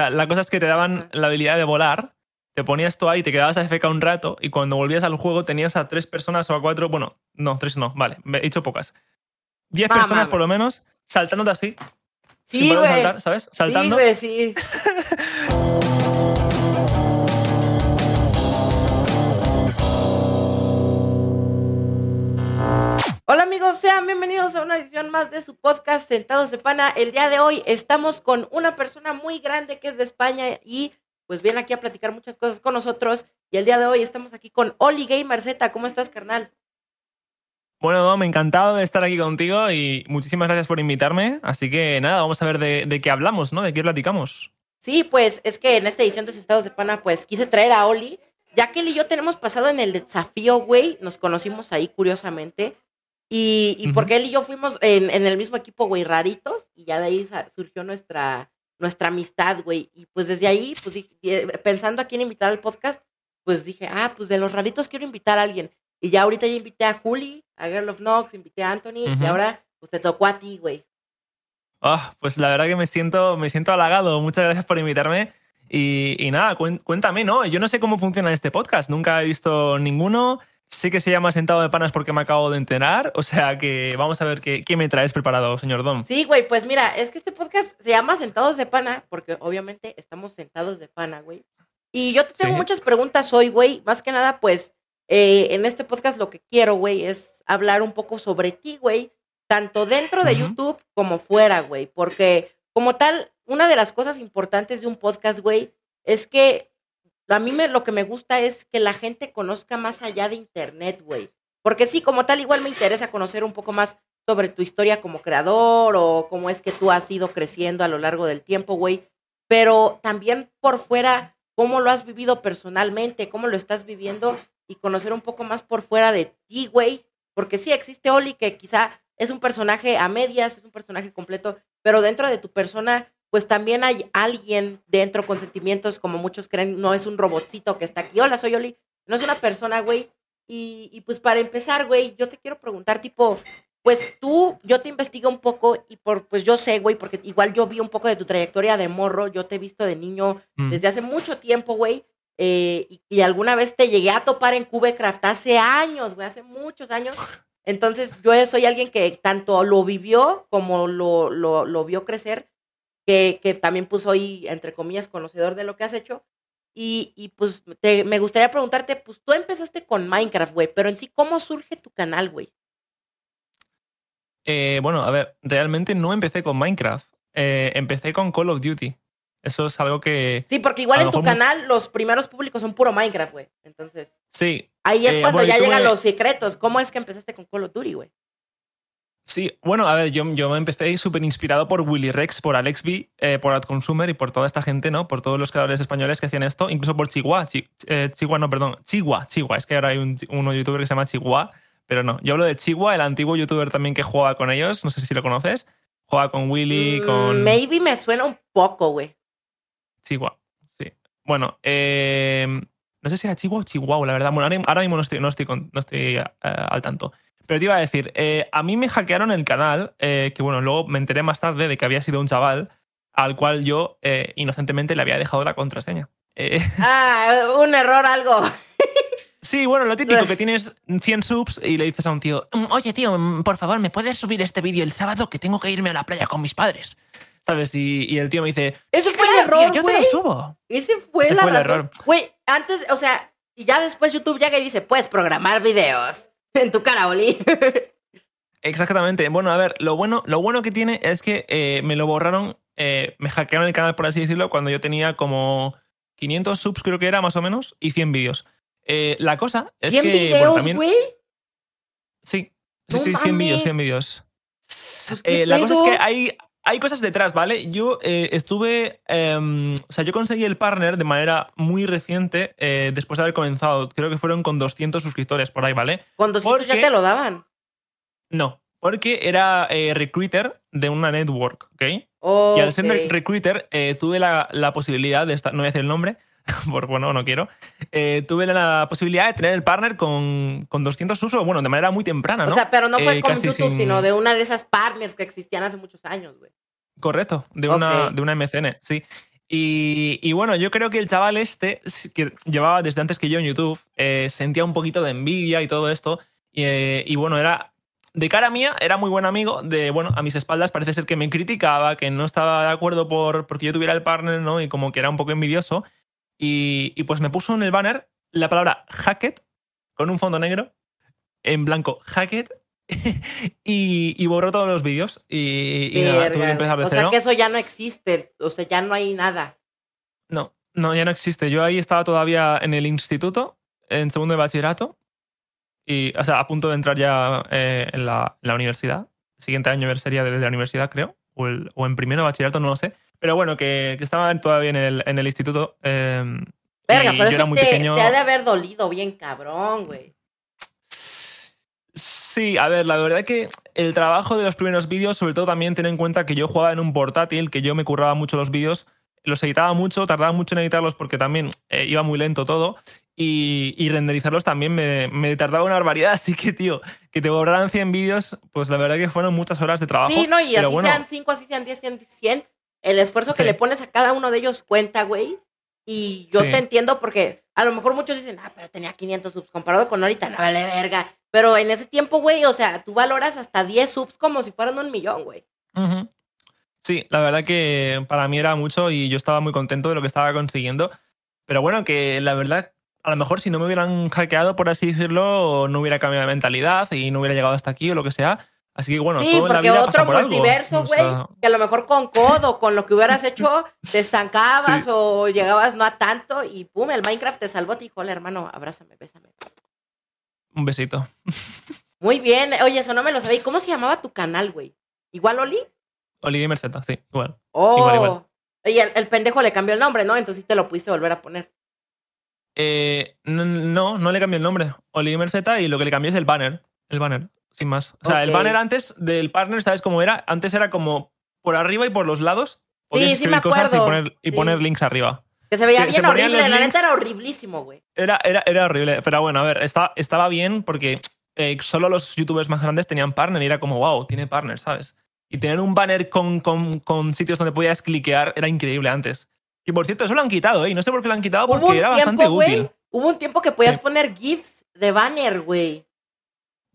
sea, la cosa es que te daban la habilidad de volar, te ponías tú ahí, te quedabas a FK un rato y cuando volvías al juego tenías a tres personas o a cuatro, bueno, no, tres no, vale, he dicho pocas. Diez Mamá, personas por lo menos saltándote así. Sí, güey. saltar, ¿sabes? Saltando. Sí, güey, sí. Hola amigos, sean bienvenidos a una edición más de su podcast Sentados de Pana. El día de hoy estamos con una persona muy grande que es de España y pues viene aquí a platicar muchas cosas con nosotros. Y el día de hoy estamos aquí con Oli Gamer Z. ¿Cómo estás, carnal? Bueno, Dom, encantado de estar aquí contigo y muchísimas gracias por invitarme. Así que nada, vamos a ver de, de qué hablamos, ¿no? De qué platicamos. Sí, pues es que en esta edición de Sentados de Pana, pues quise traer a Oli, ya que él y yo tenemos pasado en el desafío, güey, nos conocimos ahí curiosamente, y, porque él y yo fuimos en, en el mismo equipo, güey, raritos, y ya de ahí surgió nuestra, nuestra amistad, güey, y pues desde ahí, pues dije- eh, pensando a quién invitar al podcast, pues dije, ah, pues de los raritos quiero invitar a alguien, y ya ahorita ya invité a Juli, a Girl of Knox, invité a Anthony, y ahora pues te tocó a ti, güey. Ah, pues la verdad que me siento, me siento halagado. Muchas gracias por invitarme. Y, y nada, cuéntame, ¿no? Yo no sé cómo funciona este podcast. Nunca he visto ninguno. Sé que se llama Sentado de Panas porque me acabo de enterar. O sea que vamos a ver qué, qué me traes preparado, señor Dom. Sí, güey, pues mira, es que este podcast se llama Sentados de Pana, porque obviamente estamos sentados de pana, güey. Y yo te tengo Sí. muchas preguntas hoy, güey. Más que nada, pues, eh, en este podcast lo que quiero, güey, es hablar un poco sobre ti, güey. Tanto dentro de. YouTube como fuera, güey. Porque, como tal, una de las cosas importantes de un podcast, güey, es que a mí me, lo que me gusta es que la gente conozca más allá de Internet, güey. Porque sí, como tal, igual me interesa conocer un poco más sobre tu historia como creador o cómo es que tú has ido creciendo a lo largo del tiempo, güey. Pero también por fuera, cómo lo has vivido personalmente, cómo lo estás viviendo y conocer un poco más por fuera de ti, güey. Porque sí existe Oli que quizá es un personaje a medias, es un personaje completo, pero dentro de tu persona, pues también hay alguien dentro con sentimientos, como muchos creen, no es un robotcito que está aquí. Hola, soy Oli. No es una persona, güey. Y, y pues para empezar, güey, yo te quiero preguntar, tipo, pues tú, yo te investigué un poco y por, pues yo sé, güey, porque igual yo vi un poco de tu trayectoria de morro, yo te he visto de niño Mm. desde hace mucho tiempo, güey, eh, y, y alguna vez te llegué a topar en Cubecraft hace años, güey, hace muchos años. Entonces yo soy alguien que tanto lo vivió como lo, lo, lo vio crecer, que, que también pues soy, entre comillas, conocedor de lo que has hecho. Y, y pues te- me gustaría preguntarte, pues tú empezaste con Minecraft, güey, pero en sí, ¿cómo surge tu canal, güey? Eh, bueno, a ver, realmente no empecé con Minecraft. Eh, empecé con Call of Duty. Eso es algo que. Sí, porque igual en tu canal los primeros públicos son puro Minecraft, güey. Entonces, Sí, ahí es Eh, cuando bueno, ya llegan los secretos. ¿Cómo es que empezaste con Call of Duty, güey? Sí, bueno, a ver, yo, yo me empecé súper inspirado por Willy Rex, por Alex B, eh, por AdConsumer y por toda esta gente, ¿no? Por todos los creadores españoles que hacían esto, incluso por Chihuahua. Chi- eh, Chihuahua, no, perdón. Chihuahua, Chihuahua. Es que ahora hay un, uno youtuber que se llama Chihuahua, pero no. Yo hablo de Chihuahua, el antiguo youtuber también que jugaba con ellos, no sé si lo conoces. Juega con Willy, Mm, con Maybe me suena un poco, güey. Chihuahua. Sí. Bueno, eh, no sé si era Chihuahua o Chihuahua, la verdad. Bueno, ahora, ahora mismo no estoy, no estoy, con- no estoy eh, al tanto. Pero te iba a decir, eh, a mí me hackearon el canal, eh, que bueno, luego me enteré más tarde de que había sido un chaval al cual yo eh, inocentemente le había dejado la contraseña. Ah, un error, algo. sí, bueno, lo típico, que tienes 100 subs y le dices a un tío, "Mm, oye tío, mm, por favor, ¿me puedes subir este vídeo el sábado que tengo que irme a la playa con mis padres? ¿Sabes? Y, y el tío me dice, Ese fue el "Claro, tío, error, yo te lo subo. Ese fue Ese la fue el razón. error. Güey, antes, o sea, y ya después YouTube llega y dice, puedes programar videos en tu cara, Oli. Exactamente. Bueno, a ver, lo bueno, lo bueno que tiene es que eh, me lo borraron, eh, me hackearon el canal, por así decirlo, cuando yo tenía como 500 subs, creo que era más o menos, y 100 vídeos. Eh, la cosa es 100 que. bueno, videos, también- güey. Sí, sí, No sí, 100 vídeos, mames. 100 vídeos. Pues, ¿qué Eh, la cosa es que hay, hay cosas detrás, ¿vale? Yo eh, estuve. em, o sea, yo conseguí el partner de manera muy reciente, eh, después de haber comenzado. Creo que fueron con 200 suscriptores por ahí, ¿vale? Con 200 ya porque- te lo daban. No, porque era eh, recruiter de una network, ¿ok? Y al ser recruiter, tuve la, la posibilidad de estar, no voy a decir el nombre, por bueno, no quiero, eh, tuve la posibilidad de tener el partner con, con 200 usos, bueno, de manera muy temprana, ¿no? O sea, pero no fue Eh, con YouTube, sin- sino de una de esas partners que existían hace muchos años, güey. Correcto, de una, Ok. de una MCN, sí. Y, y bueno, yo creo que el chaval este, que llevaba desde antes que yo en YouTube, eh, sentía un poquito de envidia y todo esto. Y, eh, y bueno, era de cara mía era muy buen amigo, de bueno, a mis espaldas parece ser que me criticaba, que no estaba de acuerdo por porque yo tuviera el partner, ¿no? Y como que era un poco envidioso. Y, y pues me puso en el banner la palabra hacket con un fondo negro, en blanco, hacket, y, y, borró todos los vídeos. Y, y nada, tuve que empezar O sea que eso ya no existe, o sea, ya no hay nada. No, no, ya no existe. Yo ahí estaba todavía en el instituto, en segundo de bachillerato, y, o sea, a punto de entrar ya eh, en, la, en, la, universidad. El siguiente año sería desde la universidad, creo, o, el, o, en primero de bachillerato, no lo sé. Pero bueno, que, que estaba todavía en el, en el instituto. Eh, Verga, pero eso te, pequeño... te ha de haber dolido bien cabrón, güey. Sí, a ver, la verdad es que el trabajo de los primeros vídeos, sobre todo también ten en cuenta que yo jugaba en un portátil, que yo me curraba mucho los vídeos, los editaba mucho, tardaba mucho en editarlos porque también eh, iba muy lento todo. Y, y renderizarlos también me, me, tardaba una barbaridad. Así que, tío, que te borraran 100 vídeos, pues la verdad que fueron muchas horas de trabajo. Sí, no, y así bueno, sean 5, así sean 10, 100, 100, el esfuerzo sí. que le pones a cada uno de ellos cuenta, güey. Y yo sí. te entiendo porque a lo mejor muchos dicen, ah, pero tenía 500 subs comparado con ahorita, no vale verga. Pero en ese tiempo, güey, o sea, tú valoras hasta 10 subs como si fueran un millón, güey. Uh -huh. Sí, la verdad que para mí era mucho y yo estaba muy contento de lo que estaba consiguiendo. Pero bueno, que la verdad, a lo mejor si no me hubieran hackeado, por así decirlo, no hubiera cambiado de mentalidad y no hubiera llegado hasta aquí o lo que sea. Así que bueno, sí, todo porque en la vida otro pasa por multiverso, güey, o sea... que a lo mejor con codo, con lo que hubieras hecho, te estancabas sí. o llegabas no a tanto y pum, el Minecraft te salvó, te dijo, hola hermano, abrázame, bésame. Un besito. Muy bien, oye, eso no me lo sabía. ¿Cómo se llamaba tu canal, güey? ¿Igual Oli? Oli Gamer Z, sí, igual. Oh, igual, igual. y el, el, pendejo le cambió el nombre, ¿no? Entonces sí te lo pudiste volver a poner. Eh, no, no le cambió el nombre. Oli Gamer Z y lo que le cambió es el banner. El banner, sin más. O sea, okay. el banner antes del partner, ¿sabes cómo era? Antes era como por arriba y por los lados. Sí, sí me acuerdo. y poner, y sí. poner links arriba. Que se veía que bien se horrible, la neta era horriblísimo, güey. Era, era, era horrible, pero bueno, a ver, está, estaba bien porque eh, solo los youtubers más grandes tenían partner y era como, wow, tiene partner, ¿sabes? Y tener un banner con, con, con sitios donde podías cliquear era increíble antes. Y por cierto, eso lo han quitado, ¿eh? No sé por qué lo han quitado porque era tiempo, bastante wey, útil. Hubo un tiempo que podías sí. poner GIFs de banner, güey.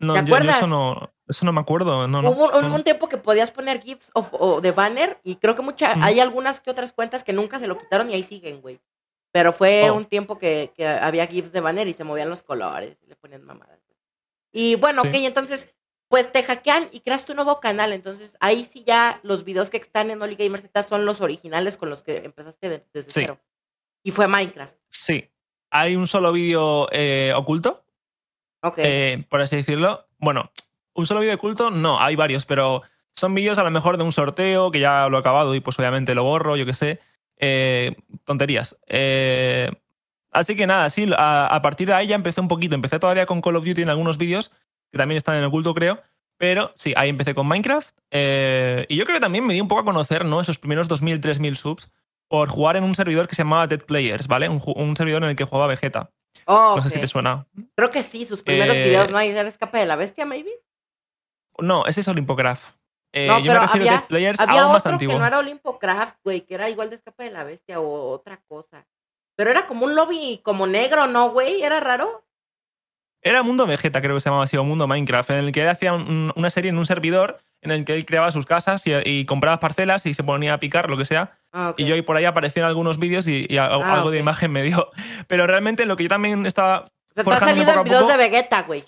No, ¿Te acuerdas? Yo eso, no, eso no me acuerdo. No, Hubo no, un, tiempo que podías poner GIFs of, o de banner y creo que mucha, mm. hay algunas que otras cuentas que nunca se lo quitaron y ahí siguen, güey. Pero fue oh. un tiempo que, que, había GIFs de banner y se movían los colores y le ponían mamadas. Y bueno, sí. ok, entonces, pues te hackean y creas tu nuevo canal. Entonces, ahí sí ya los videos que están en Oli Gamer Z son los originales con los que empezaste de, desde sí. cero. Y fue Minecraft. Sí. Hay un solo vídeo eh, oculto. Eh, por así decirlo. Bueno, un solo vídeo oculto, no, hay varios, pero son vídeos a lo mejor de un sorteo que ya lo he acabado y pues obviamente lo borro, yo qué sé. Eh, tonterías. Eh, así que nada, sí, a, partir de ahí ya empecé un poquito. Empecé todavía con Call of Duty en algunos vídeos, que también están en oculto, creo. Pero sí, ahí empecé con Minecraft. Y yo creo que también me di un poco a conocer, ¿no? Esos primeros 2.000, 3.000 subs por jugar en un servidor que se llamaba Dead Players, ¿vale? Un servidor en el que jugaba Vegeta. Oh, no sé si te suena. Creo que sí, sus primeros Eh, videos, ¿no? Ahí era Escape de la Bestia, maybe. No, ese es Olympocraft. Eh, no, yo pero me refiero había, a Players había aún más otro antiguo. que no era Olympocraft, güey, que era igual de Escape de la Bestia o otra cosa. Pero era como un lobby como negro, ¿no, güey? ¿Era raro? Era Mundo Vegeta, creo que se llamaba así, o Mundo Minecraft, en el que él hacía un, una serie en un servidor en el que él creaba sus casas y, y compraba parcelas y se ponía a picar, lo que sea. Ah, okay. Y yo ahí por ahí aparecían algunos vídeos y, y a, Ah, algo de imagen me dio. Pero realmente lo que yo también estaba O sea, forjándome salido poco a videos poco. de Vegeta, güey.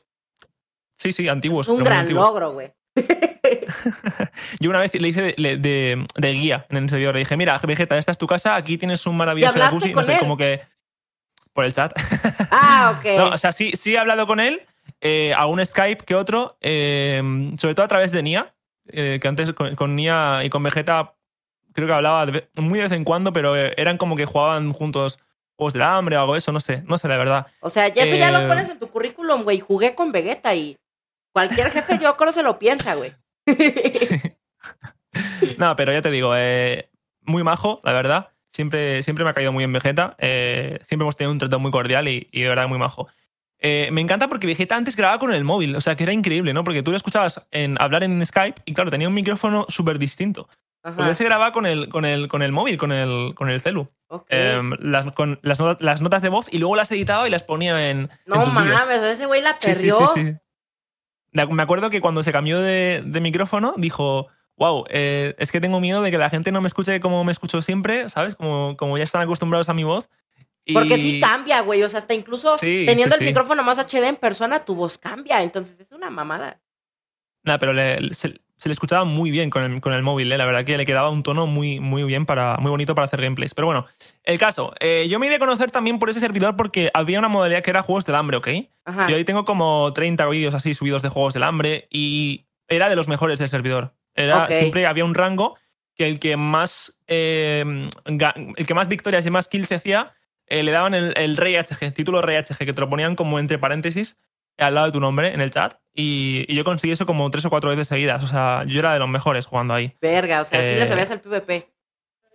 Sí, sí, antiguos. Es un gran antiguos. logro, güey. Yo una vez le hice de, de- de guía en el servidor. Le dije, mira, Vegeta, esta es tu casa, aquí tienes un maravilloso jacuzzi. No sé, él? como que. Por el chat. Ah, ok. No, o sea, sí, sí he hablado con él, eh, a un Skype que otro, eh, sobre todo a través de Nia, eh, que antes con, con, Nia y con Vegeta creo que hablaba de, muy de vez en cuando, pero eh, eran como que jugaban juntos juegos del hambre o algo eso, no sé, no sé la verdad. O sea, ya eso ya lo Eh, pones en tu currículum, güey. Jugué con Vegeta y cualquier jefe yo creo se lo piensa, güey. no, pero ya te digo, eh, muy majo, la verdad. Siempre, siempre me ha caído muy bien Vegeta. Eh, siempre hemos tenido un trato muy cordial y, y de verdad muy majo. Eh, me encanta porque Vegeta antes grababa con el móvil, o sea que era increíble, ¿no? Porque tú lo escuchabas en, hablar en Skype y claro, tenía un micrófono súper distinto. Porque él se grababa con el, con el, con el móvil, con el, con el celu. Em, las, con las, las, notas de voz y luego las editaba y las ponía en. No mames, ese güey la perdió. Sí, sí, me acuerdo que cuando se cambió de, de micrófono dijo. Wow, eh, es que tengo miedo de que la gente no me escuche como me escucho siempre, ¿sabes? Como, como ya están acostumbrados a mi voz. Porque sí cambia, güey. O sea, hasta incluso teniendo el micrófono más HD en persona, tu voz cambia. Entonces es una mamada. Nada, pero le, se le escuchaba muy bien con el, con el móvil, ¿eh? la verdad que le quedaba un tono muy, muy bien, para, muy bonito para hacer gameplays. Pero bueno, el caso, eh, yo me iba a conocer también por ese servidor porque había una modalidad que era juegos del hambre, ¿ok? Ajá. Yo ahí tengo como 30 vídeos así subidos de juegos del hambre y era de los mejores del servidor. Era, Siempre había un rango que el que más, eh, el que más victorias y más kills se hacía, le daban el, el Rey HG, título Rey HG, que te lo ponían como entre paréntesis al lado de tu nombre en el chat. Y, yo conseguí eso como tres o cuatro veces seguidas. O sea, yo era de los mejores jugando ahí. Verga, o sea, sí le eh, sabías el PvP.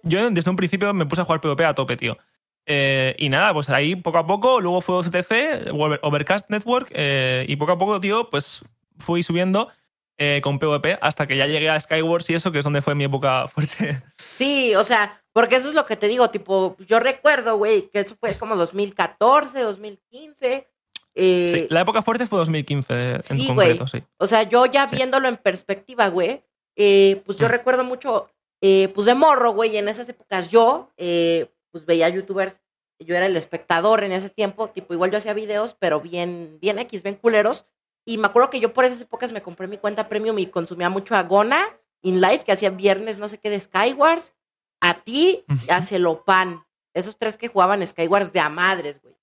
Yo desde un principio me puse a jugar PvP a tope, tío. Eh, y nada, pues ahí poco a poco, luego fue OCTC, Overcast Network, eh, y poco a poco, tío, pues fui subiendo con PvP hasta que ya llegué a Skywars y eso, que es donde fue mi época fuerte. Sí, o sea, porque eso es lo que te digo, tipo, yo recuerdo, güey, que eso fue como 2014, 2015, eh, la época fuerte fue 2015 en concreto, sí. O sea, yo ya viéndolo en perspectiva, güey, eh, pues yo mm. recuerdo mucho, eh, pues de morro, güey, en esas épocas yo, pues veía youtubers, yo era el espectador en ese tiempo, tipo, igual yo hacía videos, pero bien, bien X, bien culeros. Y me acuerdo que yo por esas épocas me compré mi cuenta premium y consumía mucho a Gona, In Life, que hacía viernes no sé qué de Skywars, a ti y a Celopan. Esos tres que jugaban Skywars de a madres, güey.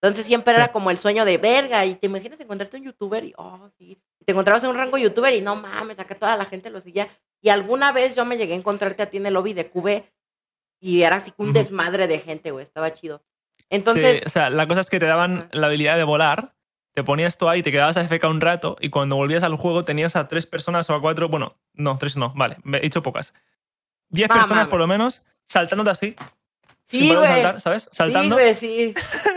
Entonces siempre era como el sueño de verga. Y te imaginas encontrarte un youtuber y, oh, sí. te encontrabas en un rango youtuber y no mames, acá toda la gente lo seguía. Y alguna vez yo me llegué a encontrarte a ti en el lobby de QB y era así un desmadre de gente, güey. Estaba chido. Entonces. o sea, la cosa es que te daban la habilidad de volar, te ponías tú ahí, te quedabas a FK un rato y cuando volvías al juego tenías a tres personas o a cuatro. Bueno, no, tres no, vale, he dicho pocas. Diez personas por lo menos saltándote así Sí, güey. ¿sabes? Saltando. Sí, güey, sí.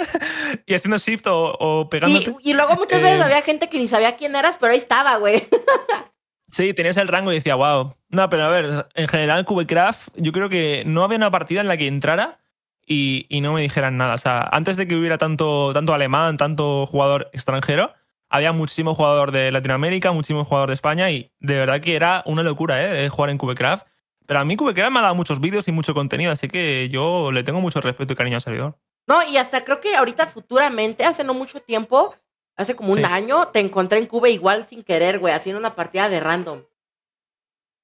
y haciendo shift o, o pegándote. Y, luego muchas veces eh, había gente que ni sabía quién eras, pero ahí estaba, güey. sí, tenías el rango y decía, wow. No, pero a ver, en general, Cubecraft, yo creo que no había una partida en la que entrara y, y, no me dijeran nada. O sea, antes de que hubiera tanto, tanto alemán, tanto jugador extranjero, había muchísimo jugador de Latinoamérica, muchísimo jugador de España y de verdad que era una locura, ¿eh? Jugar en Cubecraft. Pero a mí Cubecraft me ha dado muchos vídeos y mucho contenido, así que yo le tengo mucho respeto y cariño al servidor. No, y hasta creo que ahorita futuramente, hace no mucho tiempo, hace como un año, te encontré en Cuba igual sin querer, güey, haciendo una partida de random.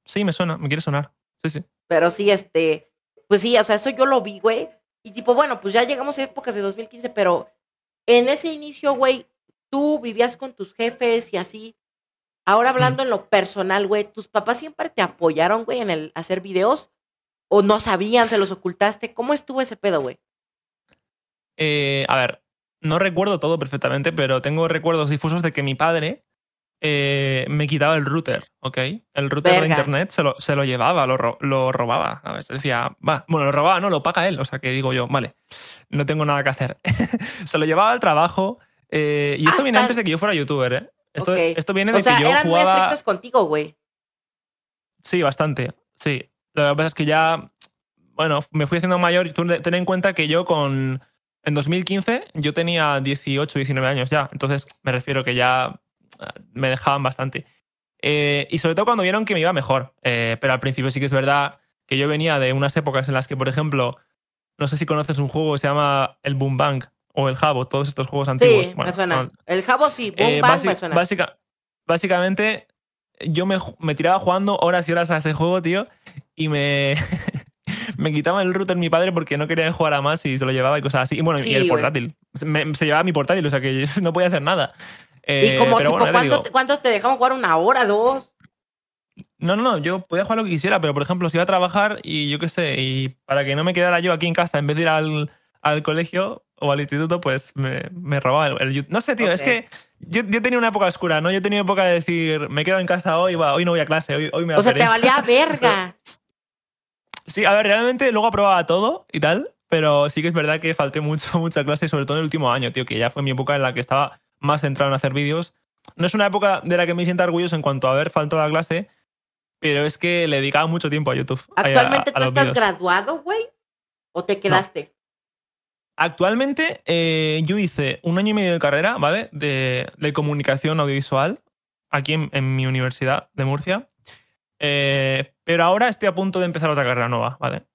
Sí, me suena, me quiere sonar. Sí, sí. Pero sí, este, pues sí, o sea, eso yo lo vi, güey. Y tipo, bueno, pues ya llegamos a épocas de 2015, pero en ese inicio, güey, tú vivías con tus jefes y así. Ahora hablando en lo personal, güey, ¿tus papás siempre te apoyaron, güey, en el hacer videos? ¿O no sabían, se los ocultaste? ¿Cómo estuvo ese pedo, güey? Eh, a ver, no recuerdo todo perfectamente, pero tengo recuerdos difusos de que mi padre eh, me quitaba el router, ¿ok? El router de internet se lo, se lo llevaba, lo, lo robaba. A ver, decía, va, bueno, lo robaba, no, lo paga él. O sea que digo yo, vale, no tengo nada que hacer. se lo llevaba al trabajo. Eh, y esto viene antes de que yo fuera youtuber, ¿eh? Esto, viene de o sea, que yo eran muy estrictos contigo, güey. Sí, bastante. Sí. Lo que pasa es que ya, bueno, me fui haciendo mayor y ten en cuenta que yo con... En 2015 yo tenía 18, 19 años ya. Entonces me refiero que ya eh, me dejaban bastante. Eh, y sobre todo cuando vieron que me iba mejor. Eh, pero al principio sí que es verdad que yo venía de unas épocas en las que, por ejemplo, no sé si conoces un juego que se llama el Boom Bank o el Jabo, todos estos juegos antiguos. Sí, me suena. el Jabo sí, Boom Bang me suena. básicamente, yo me, me, tiraba jugando horas y horas a ese juego, tío, y me, me quitaba el router mi padre porque no quería jugar a más y se lo llevaba y cosas así. Y bueno, y el portátil. se llevaba mi portátil, o sea que no podía hacer nada. ¿Y como eh, tipo, ¿cuántos te dejamos jugar? ¿Una hora, dos? No, no, no, yo podía jugar lo que quisiera, pero por ejemplo, si iba a trabajar y yo qué sé, y para que no me quedara yo aquí en casa en vez de ir al, al colegio o al instituto, pues me, me robaba el, No sé, tío, es que yo, yo, tenía una época oscura, ¿no? Yo tenía época de decir, me quedo en casa hoy, va, hoy no voy a clase, hoy, hoy me O sea, te valía verga. Sí, a ver, realmente luego aprobaba todo y tal, pero sí que es verdad que falté mucho, mucha clase, sobre todo en el último año, tío, que ya fue mi época en la que estaba más centrado en hacer vídeos. No es una época de la que me sienta orgulloso en cuanto a haber faltado a clase, pero es que le dedicaba mucho tiempo a YouTube. a- ¿Actualmente a tú los estás graduado, güey? ¿O te quedaste? Actualmente eh, yo hice un año y medio de carrera, ¿vale? De, de comunicación audiovisual aquí en, en mi universidad de Murcia. Eh, pero ahora estoy a punto de empezar otra carrera nueva, ¿vale?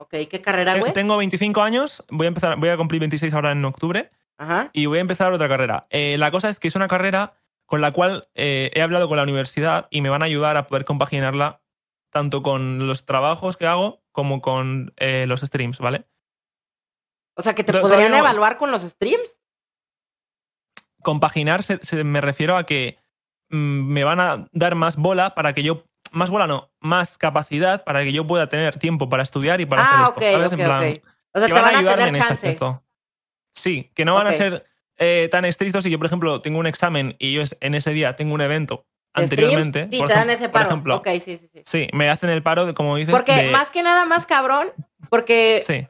Ok, ¿qué carrera, güey? Tengo 25 años, voy a empezar, voy a cumplir 26 ahora en octubre Ajá. y voy a empezar otra carrera. Eh, la cosa es que es una carrera con la cual eh, he hablado con la universidad y me van a ayudar a poder compaginarla tanto con los trabajos que hago como con eh, los streams, ¿vale? O sea, que te podrían no- evaluar con los streams. compaginar se, se- me refiero a que me van a dar más bola para que yo más bola no más capacidad para que yo pueda tener tiempo para estudiar y para ah, hacer ok, esto ¿sabes? ok, En plan. O sea, que te van a ayudarme tener chance. sí que no van a ser eh, tan estrictos si yo por ejemplo tengo un examen y yo en ese día tengo un evento ¿De anteriormente streams? Sí, por te dan ese por paro. ejemplo, sí, sí, sí. sí me hacen el paro de como dices Porque de- más que nada, más cabrón, porque, sí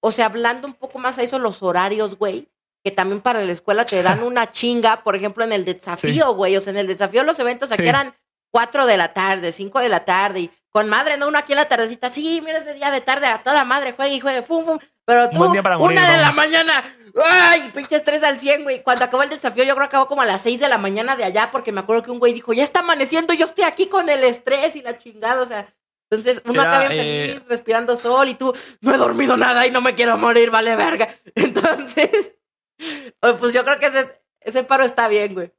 o sea, hablando un poco más a eso, los horarios, güey, que también para la escuela te dan una chinga, por ejemplo, en el desafío, güey, o sea, en el desafío los eventos aquí Sí. eran 4 de la tarde, 5 de la tarde, y con madre, ¿no? Uno aquí en la tardecita, sí, mira ese día de tarde, a toda madre, juegue y juegue, fum, fum, pero tú, morir, una de la mañana, ¡ay! Pinche estrés al 100, güey. Cuando acabó el desafío, yo creo que acabó como a las 6 de la mañana de allá, porque me acuerdo que un güey dijo, ya está amaneciendo, yo estoy aquí con el estrés y la chingada, o sea, entonces uno Era, acá bien eh, feliz, respirando sol, y tú, no he dormido nada y no me quiero morir, vale verga. Entonces, pues yo creo que ese, ese paro está bien, güey.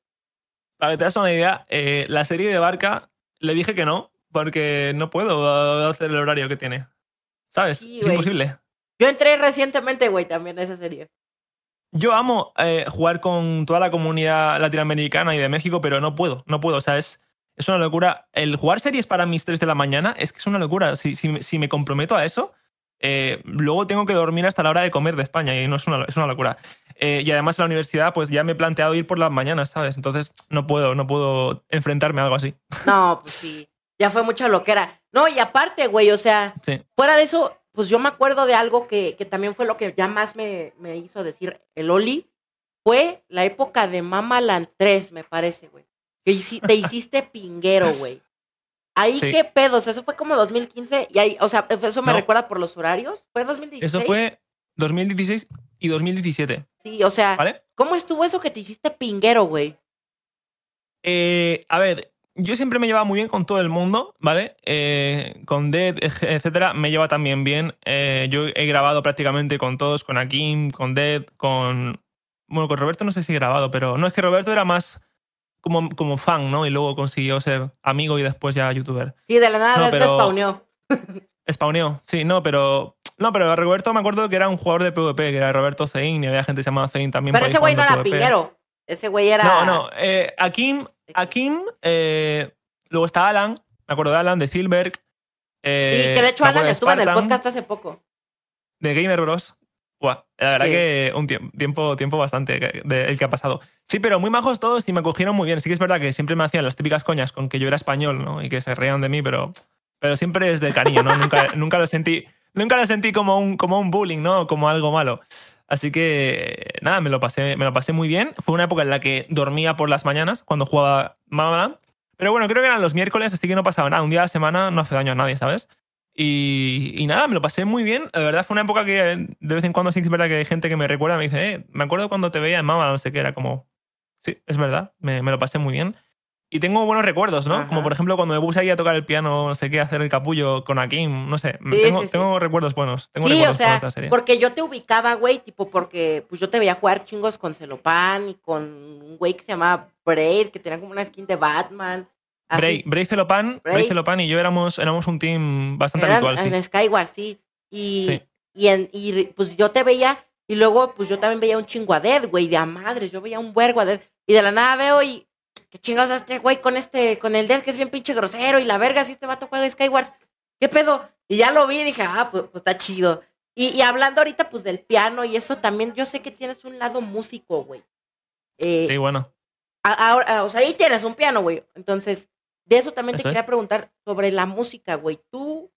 para que te das una idea eh, la serie de Barca le dije que no porque no puedo hacer el horario que tiene sabes Sí, es imposible Yo entré recientemente, güey, también a esa serie. Yo amo eh, jugar con toda la comunidad latinoamericana y de México, pero no puedo, no puedo. O sea, es, es una locura. El jugar series para mis 3 de la mañana es que es una locura. Si, si, si me comprometo a eso, eh, luego tengo que dormir hasta la hora de comer de España y no es una, es una locura. Eh, y además en la universidad, pues ya me he planteado ir por las mañanas, ¿sabes? Entonces no puedo, no puedo enfrentarme a algo así. No, pues sí. Ya fue mucha loquera. No, y aparte, güey, o sea, Sí. fuera de eso, pues yo me acuerdo de algo que, que también fue lo que ya más me, me hizo decir el Oli. Fue la época de Mama Land 3, me parece, güey. Que te hiciste pinguero, güey. Ahí Sí. qué pedos, eso fue como 2015 y ahí, o sea, eso me No. recuerda por los horarios. ¿Fue 2016? Eso fue 2016 y 2017, Sí, o sea, ¿vale? ¿cómo estuvo eso que te hiciste pinguero, güey? Eh, a ver, yo siempre me llevaba muy bien con todo el mundo, ¿vale? Eh, con Dead, ej- etcétera, me lleva también bien. Eh, yo he grabado prácticamente con todos, con Akim, con Dead, con. Bueno, con Roberto no sé si he grabado, pero no es que Roberto era más como, como fan, ¿no? Y luego consiguió ser amigo y después ya youtuber. Sí, de la nada No, pero- spawneó. Spawneó, sí, no, pero. No, pero Roberto me acuerdo que era un jugador de PvP, que era Roberto Zein, y había gente llamada Zein también. Pero ese güey no era pinguero. Ese güey era. No, no. Eh, Akim, Akim eh, luego está Alan, me acuerdo de Alan, de Silberg. eh, Y que de hecho me Alan de estuvo en el podcast hace poco. De Gamer Bros. Buah, la verdad Sí. que un tiempo, tiempo, bastante de- el que ha pasado. Sí, pero muy majos todos y me acogieron muy bien. Sí que es verdad que siempre me hacían las típicas coñas con que yo era español, ¿no? Y que se reían de mí, pero, pero siempre es de cariño, ¿no? nunca, nunca lo sentí, nunca lo sentí como un, como un bullying, ¿no? Como algo malo. Así que nada, me lo pasé, me lo pasé muy bien. Fue una época en la que dormía por las mañanas cuando jugaba Mamaland. Pero bueno, creo que eran los miércoles, así que no pasaba nada. Un día a la semana no hace daño a nadie, ¿sabes? Y, y nada, me lo pasé muy bien. La verdad fue una época que de vez en cuando sí es verdad que hay gente que me recuerda, me dice, eh, me acuerdo cuando te veía en Mama, no sé qué, era como, sí, es verdad, me, me lo pasé muy bien. Y tengo buenos recuerdos, ¿no? Ajá. Como por ejemplo cuando me puse ahí a tocar el piano, no sé qué, a hacer el capullo con Akim, no sé. Sí, tengo, sí, sí. tengo recuerdos buenos. Tengo Sí, o recuerdos sea, buenos de la serie. porque yo te ubicaba, güey, tipo, porque pues yo te veía jugar chingos con Celopan y con un güey que se llamaba Braid, que tenía como una skin de Batman. Bray, Bray Celopan, Bray. Bray Celopan y yo éramos, éramos un team bastante Eran habitual. sí. en Skyward, sí. Y, Sí. y, en, y pues yo te veía, y luego pues yo también veía un chingo a Dead, güey, de a madres, yo veía un vergo a Dead, y de la nada veo y, qué chingados este güey con este, con el Dead que es bien pinche grosero, y la verga, si este vato juega Skywars, ¿qué pedo? Y ya lo vi y dije, ah, pues, pues está chido. Y, y hablando ahorita pues del piano y eso también, yo sé que tienes un lado músico, güey. Eh, Sí, bueno. ahora, o sea, ahí tienes un piano, güey. Entonces, de eso también te es. quería preguntar sobre la música, güey. ¿Tú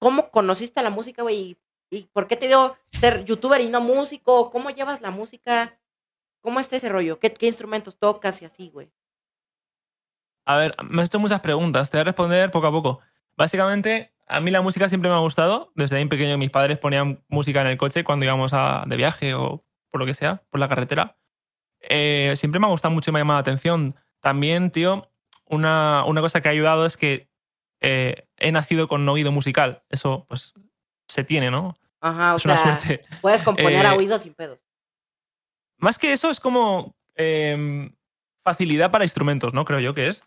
cómo conociste la música, güey? ¿Y por qué te dio ser youtuber y no músico? ¿Cómo llevas la música? ¿Cómo está ese rollo? ¿Qué, qué instrumentos tocas y así, güey? A ver, me has hecho muchas preguntas, te voy a responder poco a poco. Básicamente, a mí la música siempre me ha gustado. Desde ahí pequeño mis padres ponían música en el coche cuando íbamos a, de viaje o por lo que sea, por la carretera. Eh, siempre me ha gustado mucho y me ha llamado la atención. También, tío, una, una cosa que ha ayudado es que eh, he nacido con oído musical. Eso, pues, se tiene, ¿no? Ajá, o es una sea, suerte. puedes componer a Eh, oídos sin pedos. Más que eso, es como em, facilidad para instrumentos, ¿no? Creo yo que es.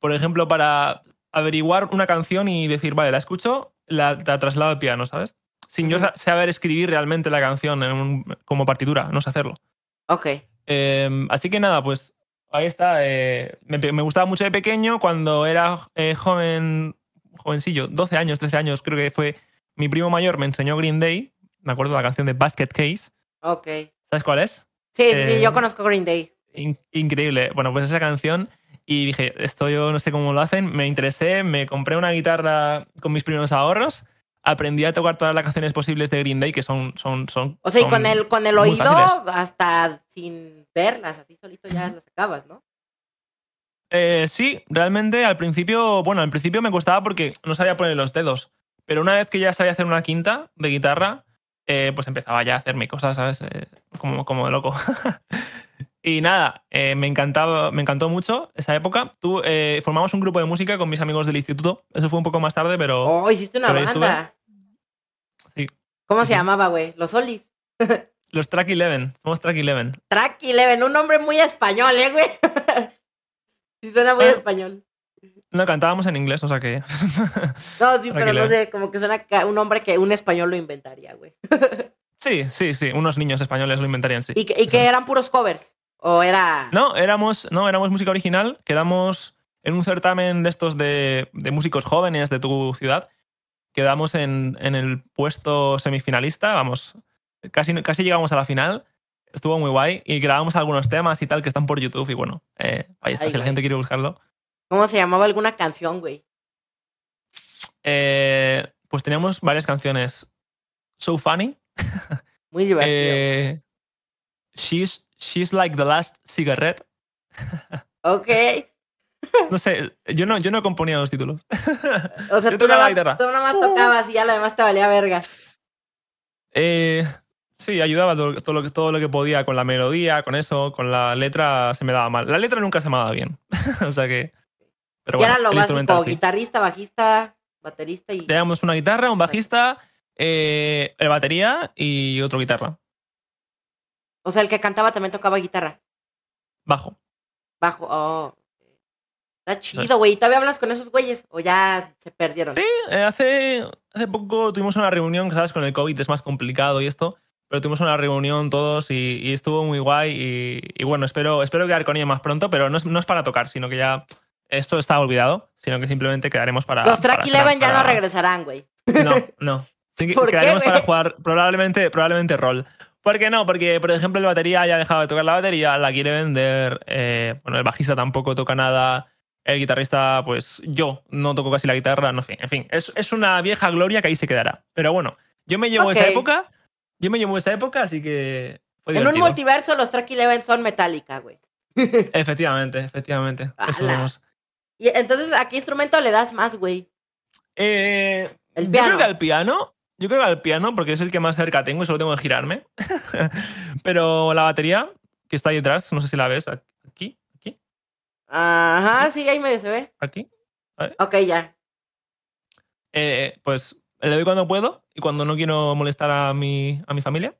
Por ejemplo, para averiguar una canción y decir, vale, la escucho, la, la traslado al piano, ¿sabes? Sin yo saber escribir realmente la canción en un- como partitura, no sé hacerlo. Ok. Em, así que nada, pues ahí está. eh, me, me gustaba mucho de pequeño. Cuando era eh, joven, jovencillo, 12 años, 13 años, creo que fue mi primo mayor, me enseñó Green Day. Me acuerdo de la canción de Basket Case. Ok. ¿Sabes cuál es? Sí, sí, sí, Eh, yo conozco Green Day. In- increíble. Bueno, pues esa canción. Y dije, esto yo no sé cómo lo hacen. Me interesé, me compré una guitarra con mis primeros ahorros. Aprendí a tocar todas las canciones posibles de Green Day, que son. son, son O sea, y con el, con el oído, fáciles. hasta sin verlas, así solito ya las acabas, ¿no? Eh, sí, realmente al principio, bueno, al principio me costaba porque no sabía poner los dedos. Pero una vez que ya sabía hacer una quinta de guitarra, eh, pues empezaba ya a hacerme cosas, ¿sabes? Eh, como, como de loco. y nada, eh, me encantaba, me encantó mucho esa época. Tú, eh, formamos un grupo de música con mis amigos del instituto. Eso fue un poco más tarde, pero Oh, hiciste una banda. ¿Cómo se llamaba, güey? Los Solis. los Track 11, somos Track 11. Track Eleven, un nombre muy español, ¿eh, güey? sí, suena muy Ah. español. No, cantábamos en inglés, o sea que... No, sí, pero no sé, como que suena un nombre que un español lo inventaría, güey. sí, sí, sí, unos niños españoles lo inventarían, sí. ¿Y, que, y que eran puros covers? ¿O era...? No, éramos, no, éramos música original. Quedamos en un certamen de estos de, de músicos jóvenes de tu ciudad. Quedamos en, en el puesto semifinalista, vamos, casi, casi llegamos a la final. Estuvo muy guay y grabamos algunos temas y tal que están por YouTube y bueno, eh, ahí está, Ay, si la güey. gente quiere buscarlo. ¿Cómo se llamaba alguna canción, güey? Eh, pues teníamos varias canciones. So Funny. Muy divertido. eh, she's, she's like the last cigarette. ok. No sé, yo no, yo no componía los títulos. O sea, Yo tú nomás, la tú nomás tocabas y ya lo demás te valía verga. Eh, sí, ayudaba todo, todo lo, que- todo lo que podía con la melodía, con eso, con la letra se me daba mal. La letra nunca se me daba bien. o sea que. Pero y bueno, era lo básico, sí. guitarrista, bajista, baterista y... Teníamos una guitarra, un bajista, eh, el batería y otro guitarra. O sea, el que cantaba también tocaba guitarra. Bajo. Bajo. Oh. Está es. chido, güey. ¿Y ¿Todavía hablas con esos güeyes? ¿O ya se perdieron? Sí, eh, hace, hace poco tuvimos una reunión, sabes, con el COVID es más complicado y esto. Pero tuvimos una reunión todos y, y estuvo muy guay. Y, y bueno, espero, espero quedar con ella más pronto, pero no es, no es para tocar, sino que ya esto está olvidado, sino que simplemente quedaremos para. Los Track para Eleven ya no para- regresarán, güey. No, no. Sí ¿Por qué, quedaremos para güey? jugar probablemente, probablemente rol. ¿Por qué no? Porque, por ejemplo, el batería ya ha dejado de tocar la batería, la quiere vender. eh, bueno, el bajista tampoco toca nada. El guitarrista, pues yo no toco casi la guitarra. No, en fin, en fin es, es una vieja gloria que ahí se quedará. Pero bueno, yo me llevo Ok. esa época. Yo me llevo esa época, así que. fue En un multiverso, los Track Eleven son Metallica, güey. Efectivamente, efectivamente. Eso Ala. vemos. Y entonces, ¿a qué instrumento le das más, güey? Eh, El Yo piano. creo que al piano. Yo creo que al piano, porque es el que más cerca tengo y solo tengo que girarme. Pero la batería, que está ahí detrás, no sé si la ves. Ajá, sí, ahí medio se ve. aquí. Ok, ya. Eh, pues le doy cuando puedo y cuando no quiero molestar a mi, a mi familia.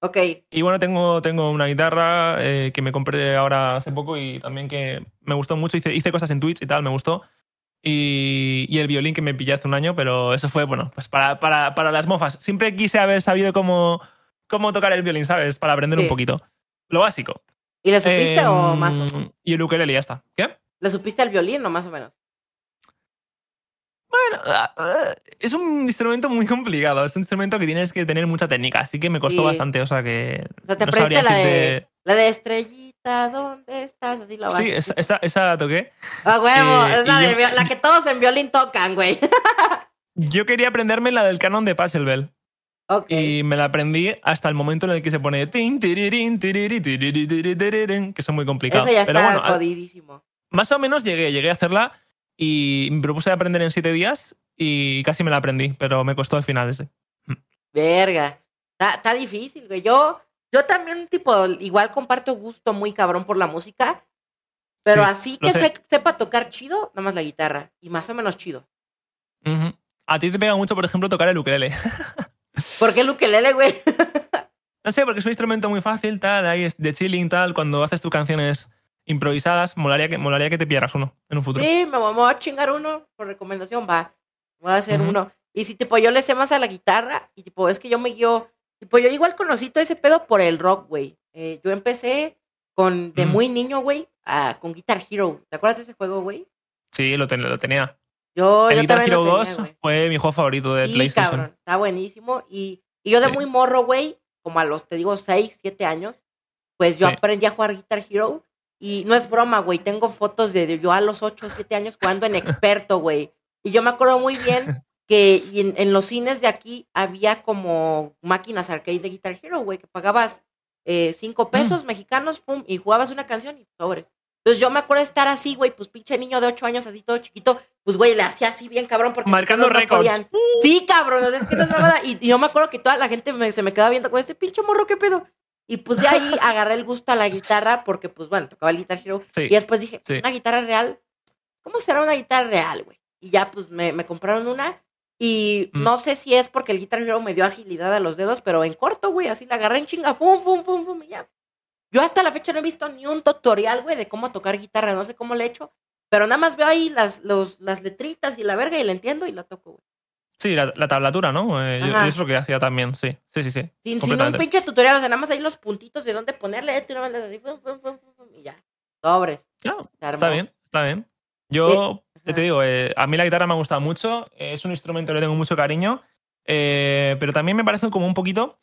Ok. Y bueno, tengo, tengo una guitarra eh, que me compré ahora hace poco y también que me gustó mucho. Hice, hice cosas en Twitch y tal, me gustó. Y, y el violín que me pillé hace un año, pero eso fue, bueno, pues para, para, para las mofas. Siempre quise haber sabido cómo, cómo tocar el violín, ¿sabes? Para aprender Sí. un poquito. Lo básico. ¿Y le supiste o Em, más o menos? Y el ukelele ya está. ¿Qué? ¿Le supiste al violín o más o menos? Bueno, ah, ah, es un instrumento muy complicado. Es un instrumento que tienes que tener mucha técnica, así que me costó Sí. bastante. O sea que. O sea, te no la de, la de estrellita, ¿dónde estás? Así la vas. Sí, esa, esa, esa la toqué. A huevo, eh, es la, de yo- la que todos en violín tocan, güey. Yo quería aprenderme la del canon de Pachelbel. Ok. Y me la aprendí hasta el momento en el que se pone tin, que son muy complicados. Eso ya Pero está bueno, a- jodidísimo. Más o menos llegué, llegué a hacerla y me propuse aprender en siete días y casi me la aprendí, pero me costó al final ese. Verga. Está, difícil, güey. Yo, yo también, tipo, igual comparto gusto muy cabrón por la música, pero así que sepa tocar chido, nada más la guitarra. Y más o menos chido. A ti te pega mucho, por ejemplo, tocar el ukelele. ¿Por qué el ukelele, güey? no sé, porque es un instrumento muy fácil, tal, ahí es de chilling, tal. Cuando haces tus canciones improvisadas, molaría que, molaría que te pierdas uno en un futuro. Sí, me voy a chingar uno por recomendación, va. Voy a hacer uno. Y si, tipo, yo le sé más a la guitarra, y tipo, es que yo me guío. Tipo, yo igual conocí todo ese pedo por el rock, güey. Eh, yo empecé con, de muy niño, güey, con Guitar Hero. ¿Te acuerdas de ese juego, güey? Sí, lo, lo tenía. Yo, el yo Guitar Hero 2 fue mi juego favorito de sí, PlayStation. cabrón, está buenísimo. Y, y yo de muy morro, güey, como a los, te digo, 6, 7 años, pues yo aprendí a jugar Guitar Hero. Y no es broma, güey, tengo fotos de yo a los 8 o 7 años jugando en experto, güey. Y yo me acuerdo muy bien que en, los cines de aquí había como máquinas arcade de Guitar Hero, güey, que pagabas 5 eh, pesos mm. mexicanos, pum, y jugabas una canción y sobres. Entonces yo me acuerdo de estar así, güey, pues pinche niño de 8 años, así todo chiquito, pues güey, le hacía así bien cabrón porque... Marcando récords. ¡Uh! Sí, cabrón, es que no es nada. Y, y, yo me acuerdo que toda la gente se me quedaba viendo con este pinche morro, ¿qué pedo? Y pues de ahí agarré el gusto a la guitarra porque, pues bueno, tocaba el Guitar Hero. y después dije, ¿una guitarra real? ¿Cómo será una guitarra real, güey? Y ya pues me, me compraron una y mm. no sé si es porque el Guitar Hero me dio agilidad a los dedos, pero en corto, güey, así la agarré en chinga, fum, fum, fum, fum, y ya. Yo hasta la fecha no he visto ni un tutorial, güey, de cómo tocar guitarra, no sé cómo le he hecho, pero nada más veo ahí las, los, las letritas y la verga y la entiendo y la toco, güey. Sí, la, tablatura, ¿no? Eh, yo, es lo que hacía también, sí. Sí, sí, sí. Sin, un pinche tutorial, o sea, nada más ahí los puntitos de dónde ponerle esto y así, fum, fum, fum, y ya. Sobres. está bien, está bien. Yo, te digo, eh, a mí la guitarra me ha gustado mucho, eh, es un instrumento que le tengo mucho cariño, pero también me parece como un poquito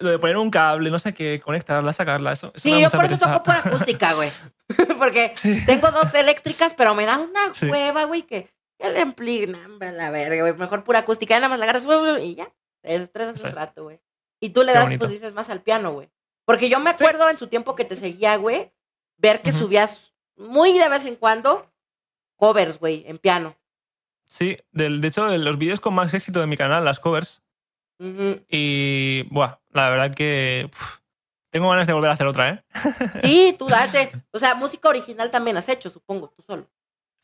lo de poner un cable, no sé qué, conectarla, sacarla, eso. sí, yo por eso toco por acústica, güey. Porque tengo dos eléctricas, pero me da una hueva, güey, que el ampli, hombre, la verga, güey. Mejor pura acústica, nada más la agarras y ya. Te desestresas un rato, güey. Y tú le das, pues dices más al piano, güey. Porque yo me acuerdo en su tiempo que te seguía, güey, ver que subías muy de vez en cuando covers, güey, en piano. Sí, del, de hecho, de los vídeos con más éxito de mi canal, las covers. Y, buah, la verdad que tengo ganas de volver a hacer otra, ¿eh? Sí, tú date. O sea, música original también has hecho, supongo, tú solo.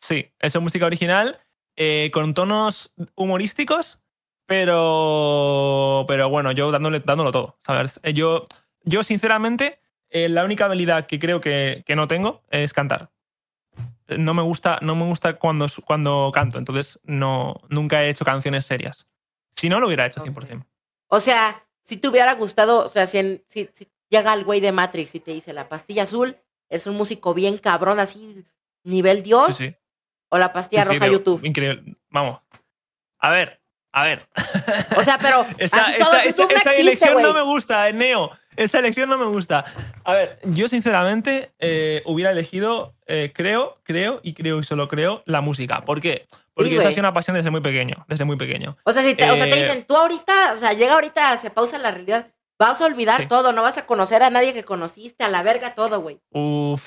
Sí, he hecho música original eh, con tonos humorísticos, pero, pero bueno, yo dándole, dándolo todo, ¿sabes? Eh, yo, yo sinceramente, eh, la única habilidad que creo que, que, no tengo es cantar. No me gusta, no me gusta cuando, cuando canto, entonces no, nunca he hecho canciones serias. Si no, lo hubiera hecho 100%. O sea, si te hubiera gustado, o sea, si, si, llega el güey de Matrix y te dice la pastilla azul, es un músico bien cabrón, así, nivel Dios. Sí, sí. O la pastilla roja YouTube. Increíble. Vamos. A ver, a ver. O sea, pero esa, esa, elección no me gusta, Neo. Esa elección no me gusta. A ver, yo sinceramente eh, hubiera elegido, eh, creo, creo y creo y solo creo, la música. ¿Por qué? Porque ha sido una pasión desde muy pequeño, desde muy pequeño. O sea, si te, o sea, te eh, dicen, tú ahorita, o sea, llega ahorita, se pausa la realidad, vas a olvidar todo, no vas a conocer a nadie que conociste, a la verga todo, güey. Uf.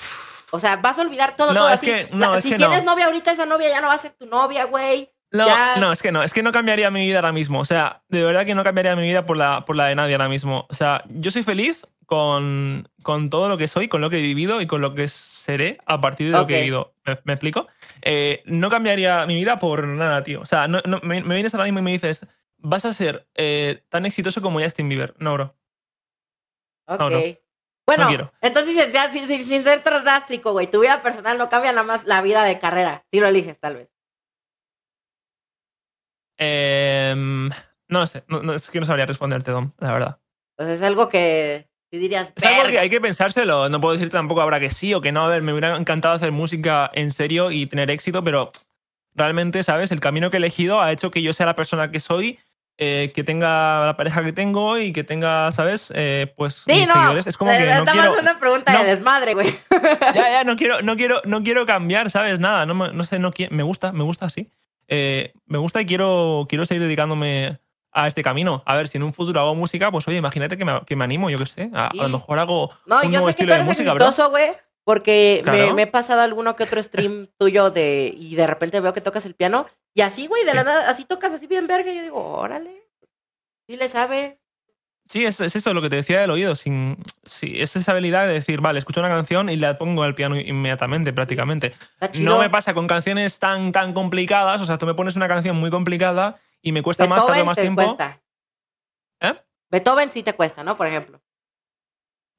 O sea, vas a olvidar todo, todo. Es que, no, si tienes novia ahorita, esa novia ya no va a ser tu novia, güey. No, no, es que no, es que no cambiaría mi vida ahora mismo. O sea, de verdad que no cambiaría mi vida por la, por la de nadie ahora mismo. O sea, yo soy feliz con, con todo lo que soy, con lo que he vivido y con lo que seré a partir de lo que he vivido. ¿Me, explico? Eh, no cambiaría mi vida por nada, tío. O sea, no, me, vienes ahora mismo y me dices, vas a ser eh, tan exitoso como Justin Bieber. No, bro. Ok. Bueno, entonces ya, sin, sin, ser trasdástrico, güey, tu vida personal no cambia nada más la vida de carrera. Si lo eliges, tal vez. Em, no lo sé, no, es que no sabría responderte, Dom, la verdad. Pues es algo que dirías. Es algo que hay que pensárselo. No puedo decir tampoco ahora que sí o que no. A ver, me hubiera encantado hacer música en serio y tener éxito, pero realmente, ¿sabes? El camino que he elegido ha hecho que yo sea la persona que soy eh, que tenga la pareja que tengo y que tenga, ¿sabes? Eh, pues sí, no, seguidores. Es como que no quiero, una pregunta de desmadre, güey. Ya, ya, no quiero, no quiero, no quiero cambiar, ¿sabes? Nada, no, no sé, no me gusta, me gusta así. Eh, me gusta y quiero, quiero seguir dedicándome a este camino. A ver, si en un futuro hago música, pues oye, imagínate que me, que me animo, yo qué sé. A, lo mejor hago no, un yo sé que tú eres música, güey. Porque me, Claro. me he pasado alguno que otro stream tuyo de y de repente veo que tocas el piano y así, güey, de la nada, así tocas así bien verga y yo digo, órale, sí le sabe. Sí, es, es eso lo que te decía del oído. Sin, sí, es esa habilidad de decir, vale, escucho una canción y la pongo al piano inmediatamente, prácticamente. No me pasa con canciones tan, tan complicadas. O sea, tú me pones una canción muy complicada y me cuesta más, tarde Beethoven más te tiempo. cuesta. ¿Eh? Beethoven sí te cuesta, ¿no? Por ejemplo.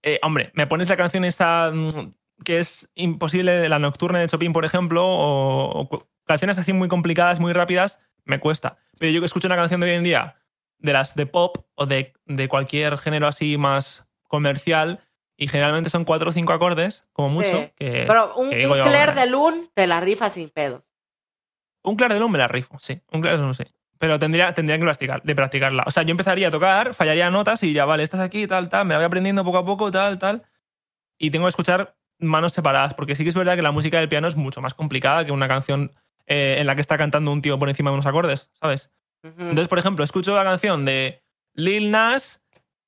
Eh, hombre, me pones la canción esta mm, que es imposible de la nocturna de Chopin, por ejemplo, o, o canciones así muy complicadas, muy rápidas, me cuesta. Pero yo que escucho una canción de hoy en día, de las de pop o de, de cualquier género así más comercial, y generalmente son cuatro o cinco acordes, como mucho. Sí. que- Pero un, que digo un yo, Claire de Lune te la rifa sin pedos. Un Clair de Lune me la rifo, sí. Un Clair de Lune sí. Pero tendría, tendría que practicar, de practicarla. O sea, yo empezaría a tocar, fallaría notas y ya, vale, estás aquí, tal, tal, me la voy aprendiendo poco a poco, tal, tal. Y tengo que escuchar manos separadas, porque sí que es verdad que la música del piano es mucho más complicada que una canción eh, en la que está cantando un tío por encima de unos acordes, ¿sabes? Entonces, por ejemplo, escucho la canción de Lil Nas,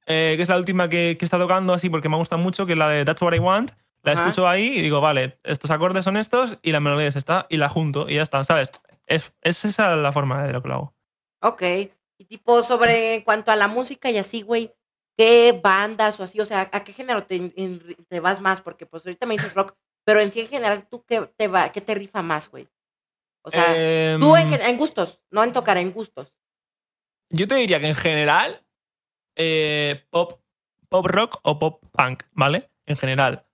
eh, que es la última que, que está tocando así porque me gusta mucho, que es la de That's What I Want. La Ajá. escucho ahí y digo, vale, estos acordes son estos y la melodía es esta, y la junto y ya está, ¿sabes? Es, es esa la forma de lo que lo hago. Ok. Y tipo, sobre en cuanto a la música y así, güey, ¿qué bandas o así? O sea, ¿a qué género te, te vas más? Porque pues ahorita me dices rock, pero en sí en general, ¿tú qué te, va, qué te rifa más, güey? O sea, Em, tú en, gen- en gustos, no en tocar, en gustos. Yo te diría que en general, eh, pop, pop rock o pop punk, ¿vale? En general.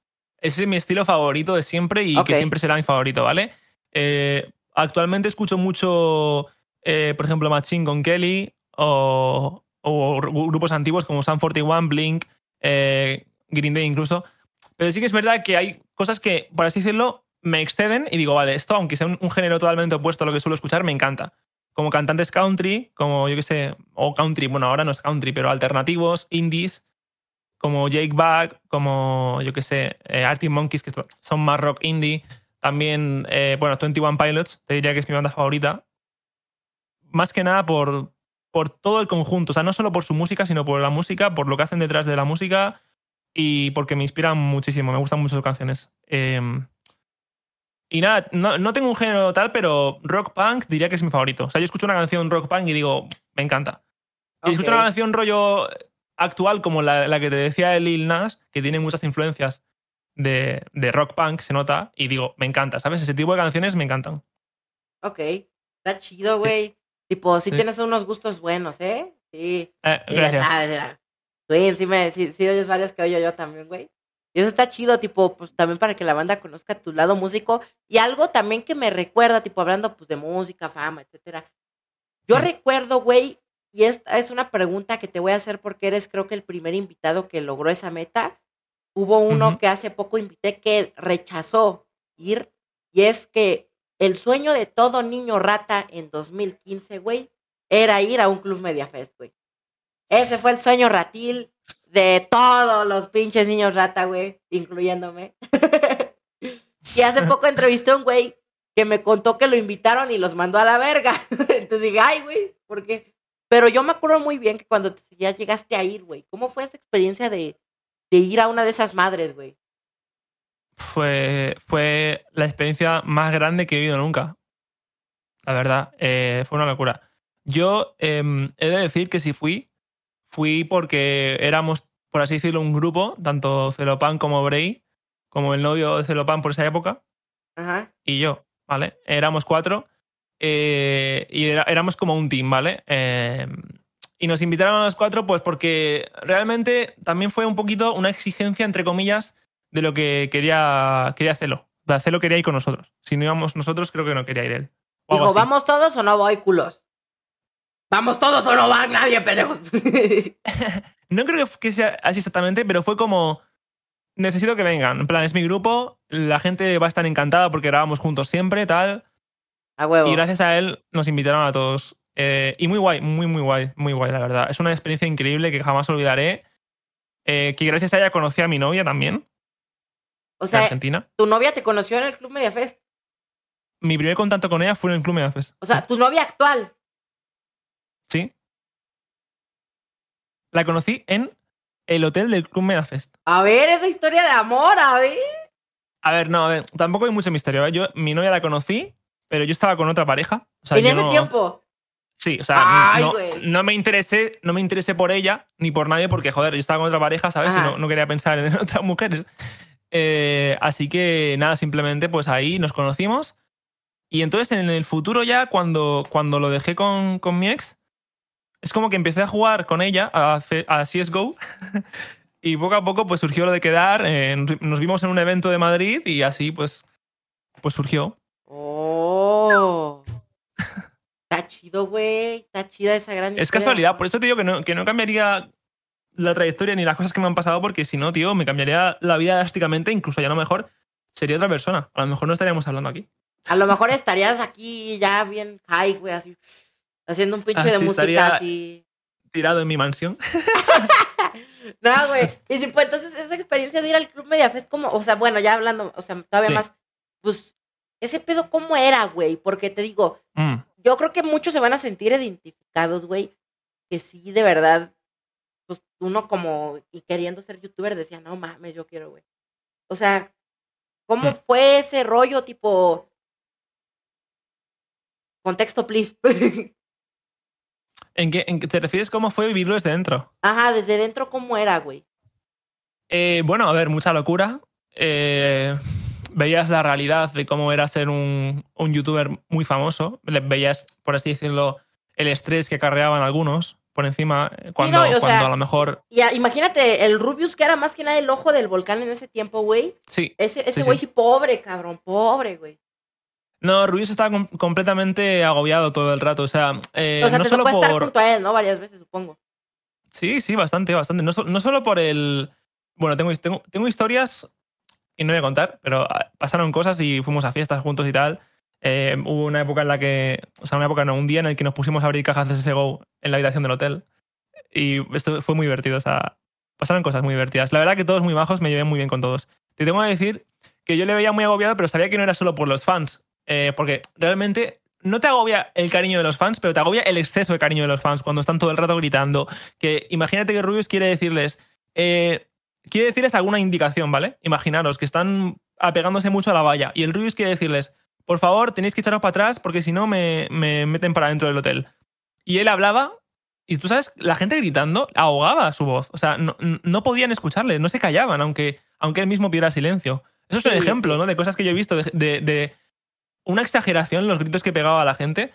Ese es mi estilo favorito de siempre y que siempre será mi favorito, ¿vale? Eh, actualmente escucho mucho, eh, por ejemplo, Machine con Kelly o, o gru- grupos antiguos como Sun 41, Blink, Green Day incluso. Pero sí que es verdad que hay cosas que, por así decirlo, me exceden y digo, vale, esto, aunque sea un, género totalmente opuesto a lo que suelo escuchar, me encanta como cantantes country, como yo que sé, o country, bueno, ahora no es country, pero alternativos, indies, como Jake Back, como yo que sé, eh, Arctic Monkeys, que son más rock indie. También, eh, bueno, 21 Pilots, te diría que es mi banda favorita. Más que nada por, por todo el conjunto, o sea, no solo por su música, sino por la música, por lo que hacen detrás de la música y porque me inspiran muchísimo, me gustan mucho sus canciones. Eh, y nada, no, no tengo un género tal, pero rock punk diría que es mi favorito. O sea, yo escucho una canción rock punk y digo, me encanta. Y escucho una canción rollo actual como la, la que te decía de Lil Nas, que tiene muchas influencias de, de rock punk, se nota, y digo, me encanta, ¿sabes? Ese tipo de canciones me encantan. Ok. Está chido, güey. Tipo, sí, Sí. tienes unos gustos buenos, ¿eh? Sí. Eh, Sí, ya sabes, era. Güey, sí, me, sí, sí oyes varias que oyo yo también, güey. Y eso está chido, tipo, pues también para que la banda conozca tu lado músico. Y algo también que me recuerda, tipo, hablando pues de música, fama, etcétera. Yo Mm. recuerdo, güey, y esta es una pregunta que te voy a hacer porque eres creo que el primer invitado que logró esa meta. Hubo uno Ujú. que hace poco invité que rechazó ir. Y es que el sueño de todo niño rata en 2015, güey, era ir a un club Mediafest, güey. Ese fue el sueño ratil de todos los pinches niños rata, güey, incluyéndome. y hace poco entrevisté a un güey que me contó que lo invitaron y los mandó a la verga. Entonces dije, ay, güey, ¿por qué? Pero yo me acuerdo muy bien que cuando ya llegaste a ir, güey, ¿cómo fue esa experiencia de, de ir a una de esas madres, güey? Fue, fue la experiencia más grande que he vivido nunca. La verdad, eh, fue una locura. Yo em, he de decir que si fui, fui porque éramos, por así decirlo, un grupo, tanto Celopan como Bray, como el novio de Celopan por esa época, Ajá. y yo, ¿vale? Éramos cuatro eh, y era- éramos como un team, ¿vale? Eh, y nos invitaron a los cuatro, pues porque realmente también fue un poquito una exigencia, entre comillas, de lo que quería, quería Celo. O sea, Celo quería ir con nosotros. Si no íbamos nosotros, creo que no quería ir él. Dijo. ¿vamos todos o no voy, culos? ¿Vamos todos o no va nadie, pendejos? No creo que- sea así exactamente, pero fue como. Necesito que vengan. En plan, es mi grupo, la gente va a estar encantada porque grabamos juntos siempre, tal. a huevo. Y gracias a él nos invitaron a todos. Eh, y muy guay, muy, muy guay, muy guay, la verdad. Es una experiencia increíble que jamás olvidaré. Eh, que gracias a ella conocí a mi novia también, O sea, Argentina. tu novia te conoció en el Club Mediafest. Mi primer contacto con ella fue en el Club Medafest. O sea, tu novia actual. Sí. La conocí en el hotel del Club Medafest. A ver, esa historia de amor, a ver. A ver, no, a ver, tampoco hay mucho misterio. ¿eh? Yo, mi novia la conocí, pero yo estaba con otra pareja. O sea, en ese no- tiempo. Sí, o sea, Ay, no, me interesé, no me interesé por ella ni por nadie porque, joder, yo estaba con otra pareja, ¿sabes? Y no, no quería pensar en otras mujeres. Eh, así que nada, simplemente pues ahí nos conocimos. Y entonces en el futuro ya, cuando, cuando lo dejé con, con mi ex, es como que empecé a jugar con ella a, a CSGO. y poco a poco pues surgió lo de quedar. eh, nos- nos vimos en un evento de Madrid y así pues, pues surgió. Oh. Está chido, güey. Está chida esa gran Es historia. casualidad, por eso te digo que no, que no cambiaría la trayectoria ni las cosas que me han pasado, porque si no, tío, me cambiaría la vida drásticamente, incluso ya a lo mejor sería otra persona. A lo mejor no estaríamos hablando aquí. A lo mejor estarías aquí ya bien high, güey, así. Haciendo un pinche de música así. Tirado en mi mansión. No, güey. Y tipo, entonces esa experiencia de ir al Club Mediafest, como, o sea, bueno, ya hablando, o sea, todavía Sí. más, pues, ese pedo, ¿cómo era, güey? Porque te digo, Mm. yo creo que muchos se van a sentir identificados, güey, que sí, de verdad, pues uno como, y queriendo ser youtuber, decía, no mames, yo quiero, güey. O sea, ¿cómo Mm. fue ese rollo, tipo, contexto, please? ¿En qué, en te refieres cómo fue vivirlo desde dentro? Ajá, desde dentro, ¿cómo era, güey? Eh, bueno, a ver, mucha locura. Eh, veías la realidad de cómo era ser un, un youtuber muy famoso. Veías, por así decirlo, el estrés que acarreaban algunos por encima, eh, cuando, no, cuando sea, a lo mejor. Y a- imagínate, el Rubius, que era más que nada el ojo del volcán en ese tiempo, güey. Sí, Ese, ese Sí, güey sí. sí. pobre, cabrón, pobre, güey. No, Ruiz estaba com- completamente agobiado todo el rato. O sea, eh, o sea, no te solo estar junto a él, ¿no? Varias veces, supongo. Sí, sí, bastante, bastante. No, so- no solo por el. Bueno, tengo, tengo, tengo historias y no voy a contar, pero ah, pasaron cosas y fuimos a fiestas juntos y tal. Eh, hubo una época en la que. O sea, una época, no, un día en el que nos pusimos a abrir cajas de CSGO en la habitación del hotel. Y esto fue muy divertido. O sea, pasaron cosas muy divertidas. La verdad que todos muy bajos, me llevé muy bien con todos. Te tengo que decir que yo le veía muy agobiado, pero sabía que no era solo por los fans. Eh, porque realmente no te agobia el cariño de los fans, pero te agobia el exceso de cariño de los fans cuando están todo el rato gritando. Que imagínate que Rubius quiere decirles. eh, quiere decirles alguna indicación, ¿vale? Imaginaros que están apegándose mucho a la valla. Y el Rubius quiere decirles: por favor, tenéis que echaros para atrás porque si no me, me meten para dentro del hotel. Y él hablaba. Y tú sabes, la gente gritando ahogaba su voz. O sea, no, no podían escucharle, no se callaban, aunque, aunque él mismo pidiera silencio. Eso es un Sí, ejemplo, sí. ¿no? De cosas que yo he visto, de, de- de una exageración los gritos que pegaba a la gente.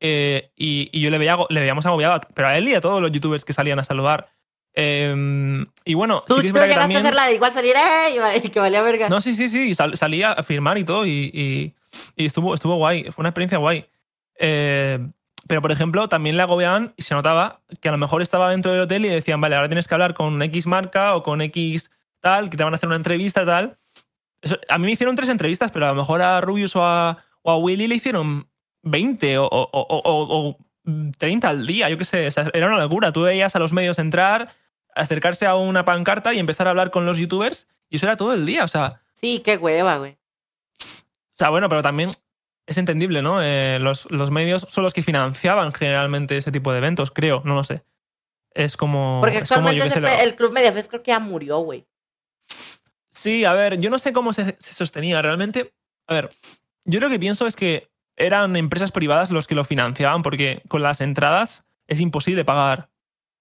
eh, y, y yo le, veía, le veíamos agobiado, pero a él y a todos los youtubers que salían a saludar. Eh, y bueno, Tú, sí que es tú que llegaste también. a hacer la de igual salir, ¡eh! Que valía verga. No, sí, sí, sí. sal- salía a firmar y todo. Y, y- y estuvo, estuvo guay. Fue una experiencia guay. Eh, pero, por ejemplo, también le agobiaban y se notaba que a lo mejor estaba dentro del hotel y decían, vale, ahora tienes que hablar con X marca o con X tal, que te van a hacer una entrevista tal. Eso- a mí me hicieron tres entrevistas, pero a lo mejor a Rubius o a, o a Willy le hicieron 20 o, o- o- o- o 30 al día, yo qué sé. O sea, era una locura. Tú veías a los medios entrar, acercarse a una pancarta y empezar a hablar con los youtubers y eso era todo el día. O sea, Sí, qué hueva, güey. o sea, bueno, pero también es entendible, ¿no? Eh, los, los medios son los que financiaban generalmente ese tipo de eventos, creo, no lo sé. Es como. Porque es como, actualmente ese lo- el Club Mediafest creo que ya murió, güey. Sí, a ver, yo no sé cómo se, se sostenía realmente. A ver, yo lo que pienso es que eran empresas privadas los que lo financiaban, porque con las entradas es imposible pagar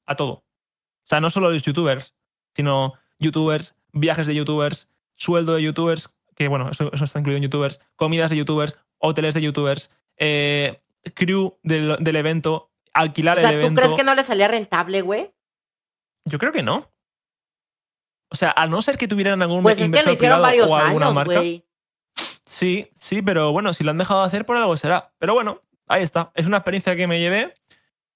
a todo. O sea, no solo los youtubers, sino youtubers, viajes de youtubers, sueldo de youtubers, que bueno, eso, eso está incluido en youtubers, comidas de youtubers, hoteles de youtubers, eh, crew del, del evento, alquilar O sea, el ¿tú crees que no le salía rentable, güey? Yo creo que no. O sea, a no ser que tuvieran algún Pues es que lo hicieron varios o alguna años, marca. güey. Sí, sí, pero bueno, si lo han dejado de hacer, por algo será. Pero bueno, ahí está. Es una experiencia que me llevé,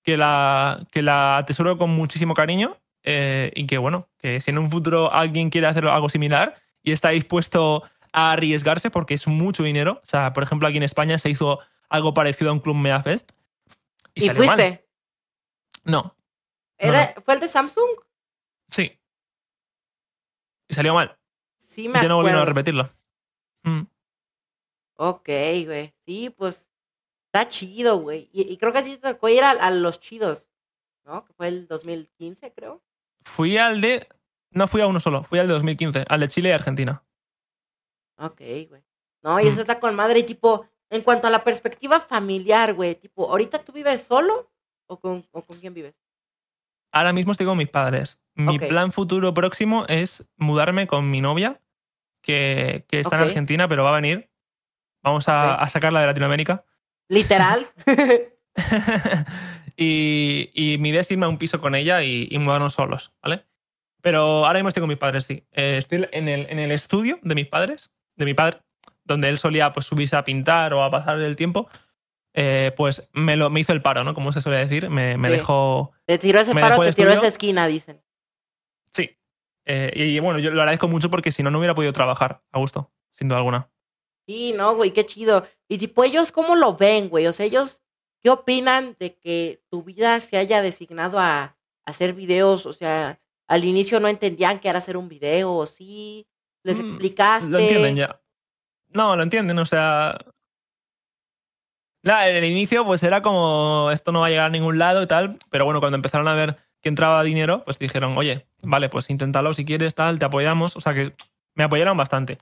que la, que la atesoro con muchísimo cariño eh, y que bueno, que si en un futuro alguien quiere hacer algo similar y está dispuesto a arriesgarse porque es mucho dinero. O sea, por ejemplo, aquí en España se hizo algo parecido a un Club Medafest. ¿Y, salió mal. fuiste? No, Era, ¿Fue el de Samsung? sí. Y salió mal. Sí, me Ya no volvieron a repetirlo. Mm. Ok, güey. Sí, pues está chido, güey. Y, y creo que a ti te tocó ir a, a los chidos, ¿no? Que fue el 2015, creo. Fui al de. No fui a uno solo, fui al de 2015, al de Chile y Argentina. Ok, güey. No, y eso está con madre. Y tipo, en cuanto a la perspectiva familiar, güey, tipo, ¿ahorita tú vives solo o con, o con quién vives? Ahora mismo estoy con mis padres. Mi plan futuro próximo es mudarme con mi novia, que, que está en Argentina, pero va a venir. Vamos a, sacarla de Latinoamérica. Literal. y, y mi idea es irme a un piso con ella y, y mudarnos solos, ¿vale? Pero ahora mismo estoy con mis padres, sí. Eh, estoy en el, en el estudio de mis padres, de mi padre, donde él solía pues, subirse a pintar o a pasar el tiempo. Eh, pues me, lo, me hizo el paro, ¿no? Como se suele decir. Me, me Sí. dejó. te tiró ese paro, te tiró esa esquina, dicen. Sí. Eh, y, y bueno, yo lo agradezco mucho porque si no, no hubiera podido trabajar a gusto, sin duda alguna. Sí, no, güey, qué chido. Y tipo, ellos, ¿cómo lo ven, güey? O sea, ellos, ¿qué opinan de que tu vida se haya designado a hacer videos? O sea, al inicio no entendían que era hacer un video, o sí, les Mm, explicaste. Lo entienden ya. No, lo entienden, o sea. Nada, en el inicio, pues era como esto no va a llegar a ningún lado y tal. Pero bueno, cuando empezaron a ver que entraba dinero, pues dijeron, oye, vale, pues inténtalo si quieres, tal, te apoyamos. O sea que me apoyaron bastante.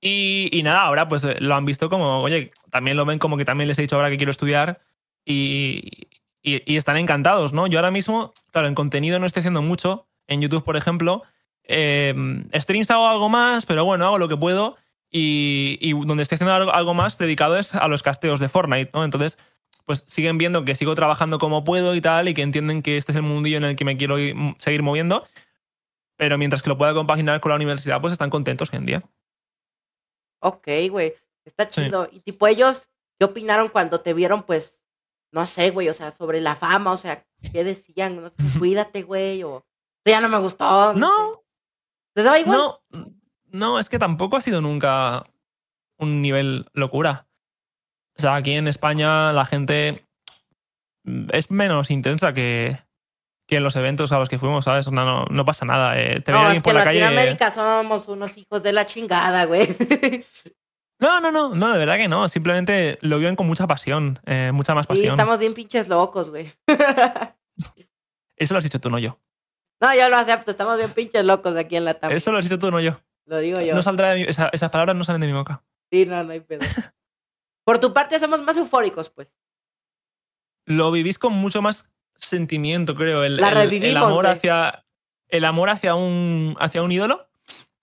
Y, nada, ahora pues eh, lo han visto como, oye, también lo ven como que también les he dicho ahora que quiero estudiar y, y- están encantados, ¿no? Yo ahora mismo, claro, en contenido no estoy haciendo mucho. En YouTube, por ejemplo, eh, streams hago algo más, pero bueno, hago lo que puedo. Y, donde estoy haciendo algo, más dedicado es a los casteos de Fortnite, ¿no? Entonces, pues siguen viendo que sigo trabajando como puedo y tal, y que entienden que este es el mundillo en el que me quiero ir- seguir moviendo. Pero mientras que lo pueda compaginar con la universidad, pues están contentos hoy en día. Ok, güey, está Sí. chido. Y tipo, ellos, ¿qué opinaron cuando te vieron, pues, no sé, güey, o sea, sobre la fama? O sea, ¿qué decían? No sé, cuídate, güey, o "Esto ya no me gustó. No, ¿Les daba igual? no, no, es que tampoco ha sido nunca un nivel locura. O sea, aquí en España la gente es menos intensa que, que en los eventos a los que fuimos, ¿sabes? No, no, no pasa nada. eh, te No, alguien es que por en la calle. Latinoamérica somos unos hijos de la chingada, güey. No, no, no, no, de verdad que no. Simplemente lo viven con mucha pasión, eh, mucha más Sí, pasión. estamos bien pinches locos, güey. Eso lo has dicho tú, no yo. No, yo lo acepto, estamos bien pinches locos aquí en la tabla. Eso lo has dicho tú, no yo. Lo digo yo. No saldrá de mi- esa- esas palabras no salen de mi boca. Sí, no, no hay pedo. Por tu parte somos más eufóricos, pues. Lo vivís con mucho más sentimiento, creo. El, La el- amor hacia. El amor hacia un, hacia un ídolo,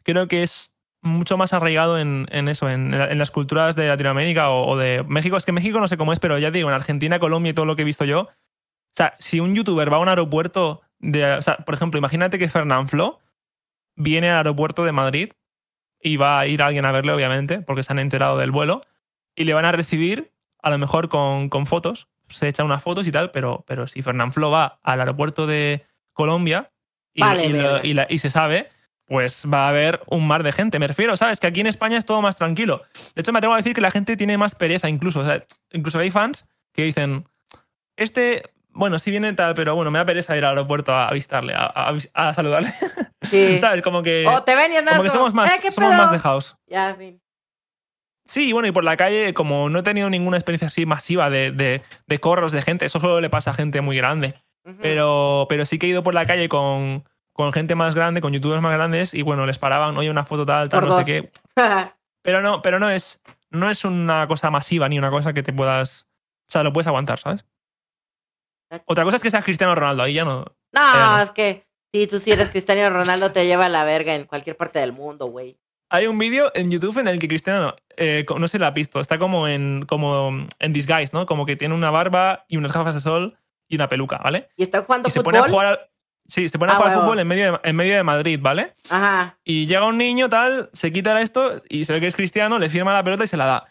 creo que es mucho más arraigado en, en eso, en, en las culturas de Latinoamérica o, o de México. Es que México no sé cómo es, pero ya digo, en Argentina, Colombia y todo lo que he visto yo. O sea, si un youtuber va a un aeropuerto de. O sea, por ejemplo, imagínate que Fernán Flo viene al aeropuerto de Madrid y va a ir alguien a verle, obviamente, porque se han enterado del vuelo, y le van a recibir, a lo mejor con, con fotos, se echan unas fotos y tal, pero, pero si Fernán Flo va al aeropuerto de Colombia y, Vale, y lo- verga. y la- y se sabe, pues va a haber un mar de gente. Me refiero, ¿sabes? Que aquí en España es todo más tranquilo. De hecho, me atrevo a decir que la gente tiene más pereza incluso. O sea, incluso hay fans que dicen, este, bueno, sí viene tal, pero bueno, me da pereza ir al aeropuerto a visitarle, a, a- a saludarle. Sí. ¿Sabes? Como que, O te ven y andas como que como, somos más, "Eh, ¿qué somos pedo?". más dejados. Ya, en fin. Sí, bueno, y por la calle, como no he tenido ninguna experiencia así masiva de, de, de corros de gente, eso solo le pasa a gente muy grande. Pero, pero sí que he ido por la calle con, con gente más grande, con youtubers más grandes, y bueno, les paraban, oye, una foto tal, tal, Por no dos. sé qué. Pero no, pero no es, no es una cosa masiva ni una cosa que te puedas. O sea, lo puedes aguantar, ¿sabes? Otra cosa es que seas Cristiano Ronaldo, ahí ya no. No, Ya no. es que si tú si eres Cristiano Ronaldo te lleva a la verga en cualquier parte del mundo, güey. Hay un vídeo en YouTube en el que Cristiano, eh, no se lo ha visto, está como en, como en disguise, ¿no? Como que tiene una barba y unas gafas de sol y una peluca, ¿vale? ¿Y están jugando Y se fútbol? pone a jugar. al- sí, se pone a Ah, jugar al huevo. fútbol en medio, de, en medio de Madrid, ¿vale? Ajá. Y llega un niño, tal, se quita esto y se ve que es cristiano, le firma la pelota y se la da.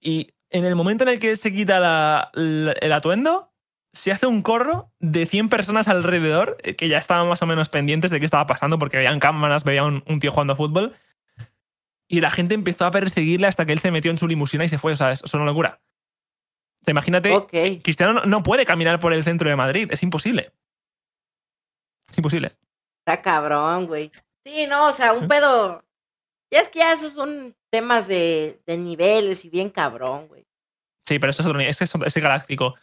Y en el momento en el que se quita la- la- el atuendo, se hace un corro de 100 personas alrededor eh, que ya estaban más o menos pendientes de qué estaba pasando porque veían cámaras, veían un, un tío jugando a fútbol. Y la gente empezó a perseguirle hasta que él se metió en su limusina y se fue. O sea, es, es una locura. Te imagínate, Ok. Cristiano no, no puede caminar por el centro de Madrid, es imposible. Es imposible. Está cabrón, güey. Sí, no, o sea, un Sí. pedo. Ya es que ya esos son temas de, de niveles y bien cabrón, güey. Sí, pero eso es otro nivel, ese es, ese galáctico.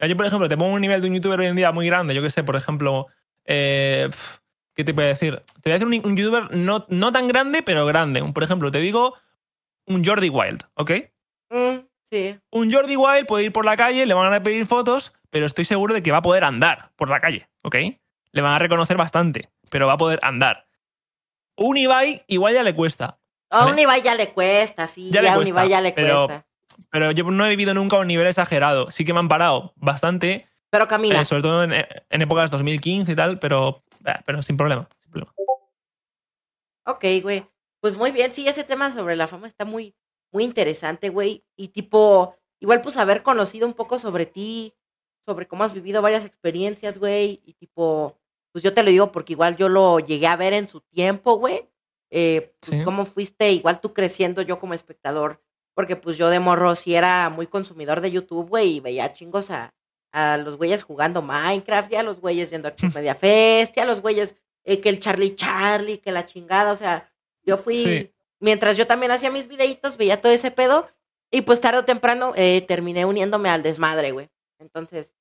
Yo, por ejemplo, te pongo un nivel de un youtuber hoy en día muy grande, yo que sé, por ejemplo, eh, pf, ¿qué te voy a decir? Te voy a decir un, un youtuber no, no tan grande, pero grande. Un- Por ejemplo, te digo un Jordi Wild, ¿ok? Mm, sí. Un Jordi Wild puede ir por la calle, le van a pedir fotos, pero estoy seguro de que va a poder andar por la calle, ¿ok? Le van a reconocer bastante, pero va a poder andar. Un Ibai igual ya le cuesta. A un Ibai ya le cuesta, sí. Ya a un Ibai ya le pero- cuesta. Pero yo no he vivido nunca a un nivel exagerado. Sí que me han parado bastante, Pero eh, caminas. sobre todo en, en épocas 2015 y tal, pero, eh, pero sin problema. sin problema. Ok, güey. Pues muy bien, sí, ese tema sobre la fama está muy, muy interesante, güey. Y tipo, igual pues haber conocido un poco sobre ti, sobre cómo has vivido varias experiencias, güey. Y tipo, pues yo te lo digo porque igual yo lo llegué a ver en su tiempo, güey. Eh, pues Sí. cómo fuiste, igual tú creciendo yo como espectador. Porque pues yo de morro sí era muy consumidor de YouTube, güey, y veía chingos a, a los güeyes jugando Minecraft, ya a los güeyes yendo a Media Fest, ya a los güeyes eh, que el Charlie Charlie, que la chingada, o sea, yo fui, Sí. mientras yo también hacía mis videitos, veía todo ese pedo, y pues tarde o temprano eh, terminé uniéndome al desmadre, güey. Entonces,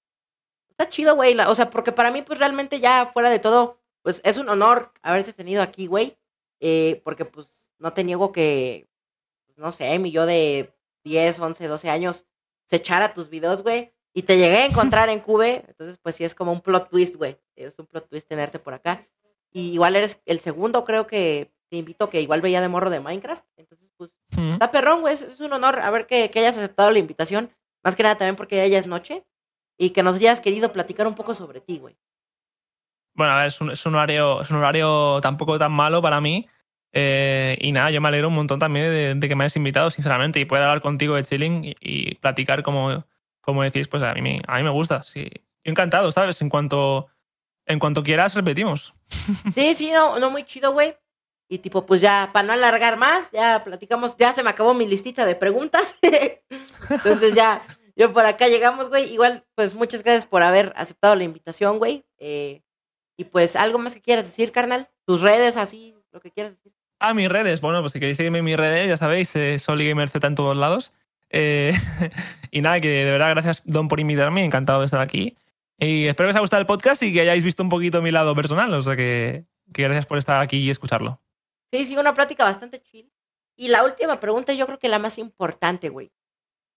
está chido, güey, o sea, porque para mí, pues realmente ya fuera de todo, pues es un honor haberte tenido aquí, güey, eh, porque pues no te niego que, no sé, mi yo de 10, 11, 12 años se echara tus videos, güey, y te llegué a encontrar en Cube, entonces pues sí es como un plot twist, güey, es un plot twist tenerte por acá. Y igual eres el segundo, creo que te invito, que igual veía de morro de Minecraft, entonces pues Mm. Está perrón, güey. Es, es un honor a ver que, que hayas aceptado la invitación. Más que nada también porque ya es noche. Y que nos hayas querido platicar un poco sobre ti, güey. Bueno, a ver, es un, es un horario, es un horario tampoco tan malo para mí. Eh, y nada, yo me alegro un montón también de, de que me hayas invitado, sinceramente, y poder hablar contigo de chilling y, y platicar como, como decís, pues a mí, me- a mí me gusta. Sí. Yo encantado, ¿sabes? En cuanto, en cuanto quieras, repetimos. Sí, sí, no, no muy chido, güey. Y tipo, pues ya, para no alargar más, ya platicamos, ya se me acabó mi listita de preguntas. Entonces ya, yo por acá llegamos, güey. Igual, pues muchas gracias por haber aceptado la invitación, güey. Eh, y pues, ¿algo más que quieras decir, carnal? Tus redes, así, lo que quieras decir. A mis redes, bueno, pues si queréis seguirme en mis redes, ya sabéis, eh, SoliGamerZ en todos lados. Eh, y nada, que de verdad, gracias, Don, por invitarme, encantado de estar aquí. Y espero que os haya gustado el podcast y que hayáis visto un poquito mi lado personal, o sea que, que gracias por estar aquí y escucharlo. Sí, sí, una plática bastante chill. Y la última pregunta, yo creo que la más importante, güey.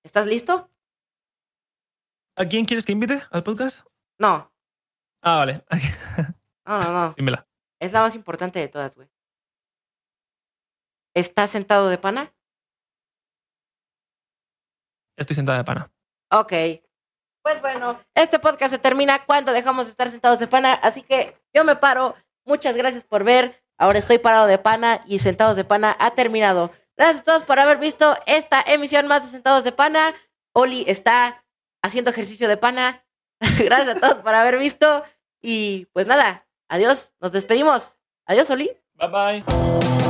¿Estás listo? ¿A quién quieres que invite al podcast? No, Ah, vale, no, no, no. dímela. Es la más importante de todas, güey. ¿Estás sentado de pana? Estoy sentada de pana. Ok. Pues bueno, este podcast se termina cuando dejamos de estar sentados de pana, así que yo me paro. Muchas gracias por ver. Ahora estoy parado de pana y Sentados de Pana ha terminado. Gracias a todos por haber visto esta emisión más de Sentados de Pana. Oli está haciendo ejercicio de pana. gracias a todos por haber visto. Y pues nada, adiós, nos despedimos. Adiós, Oli. Bye bye.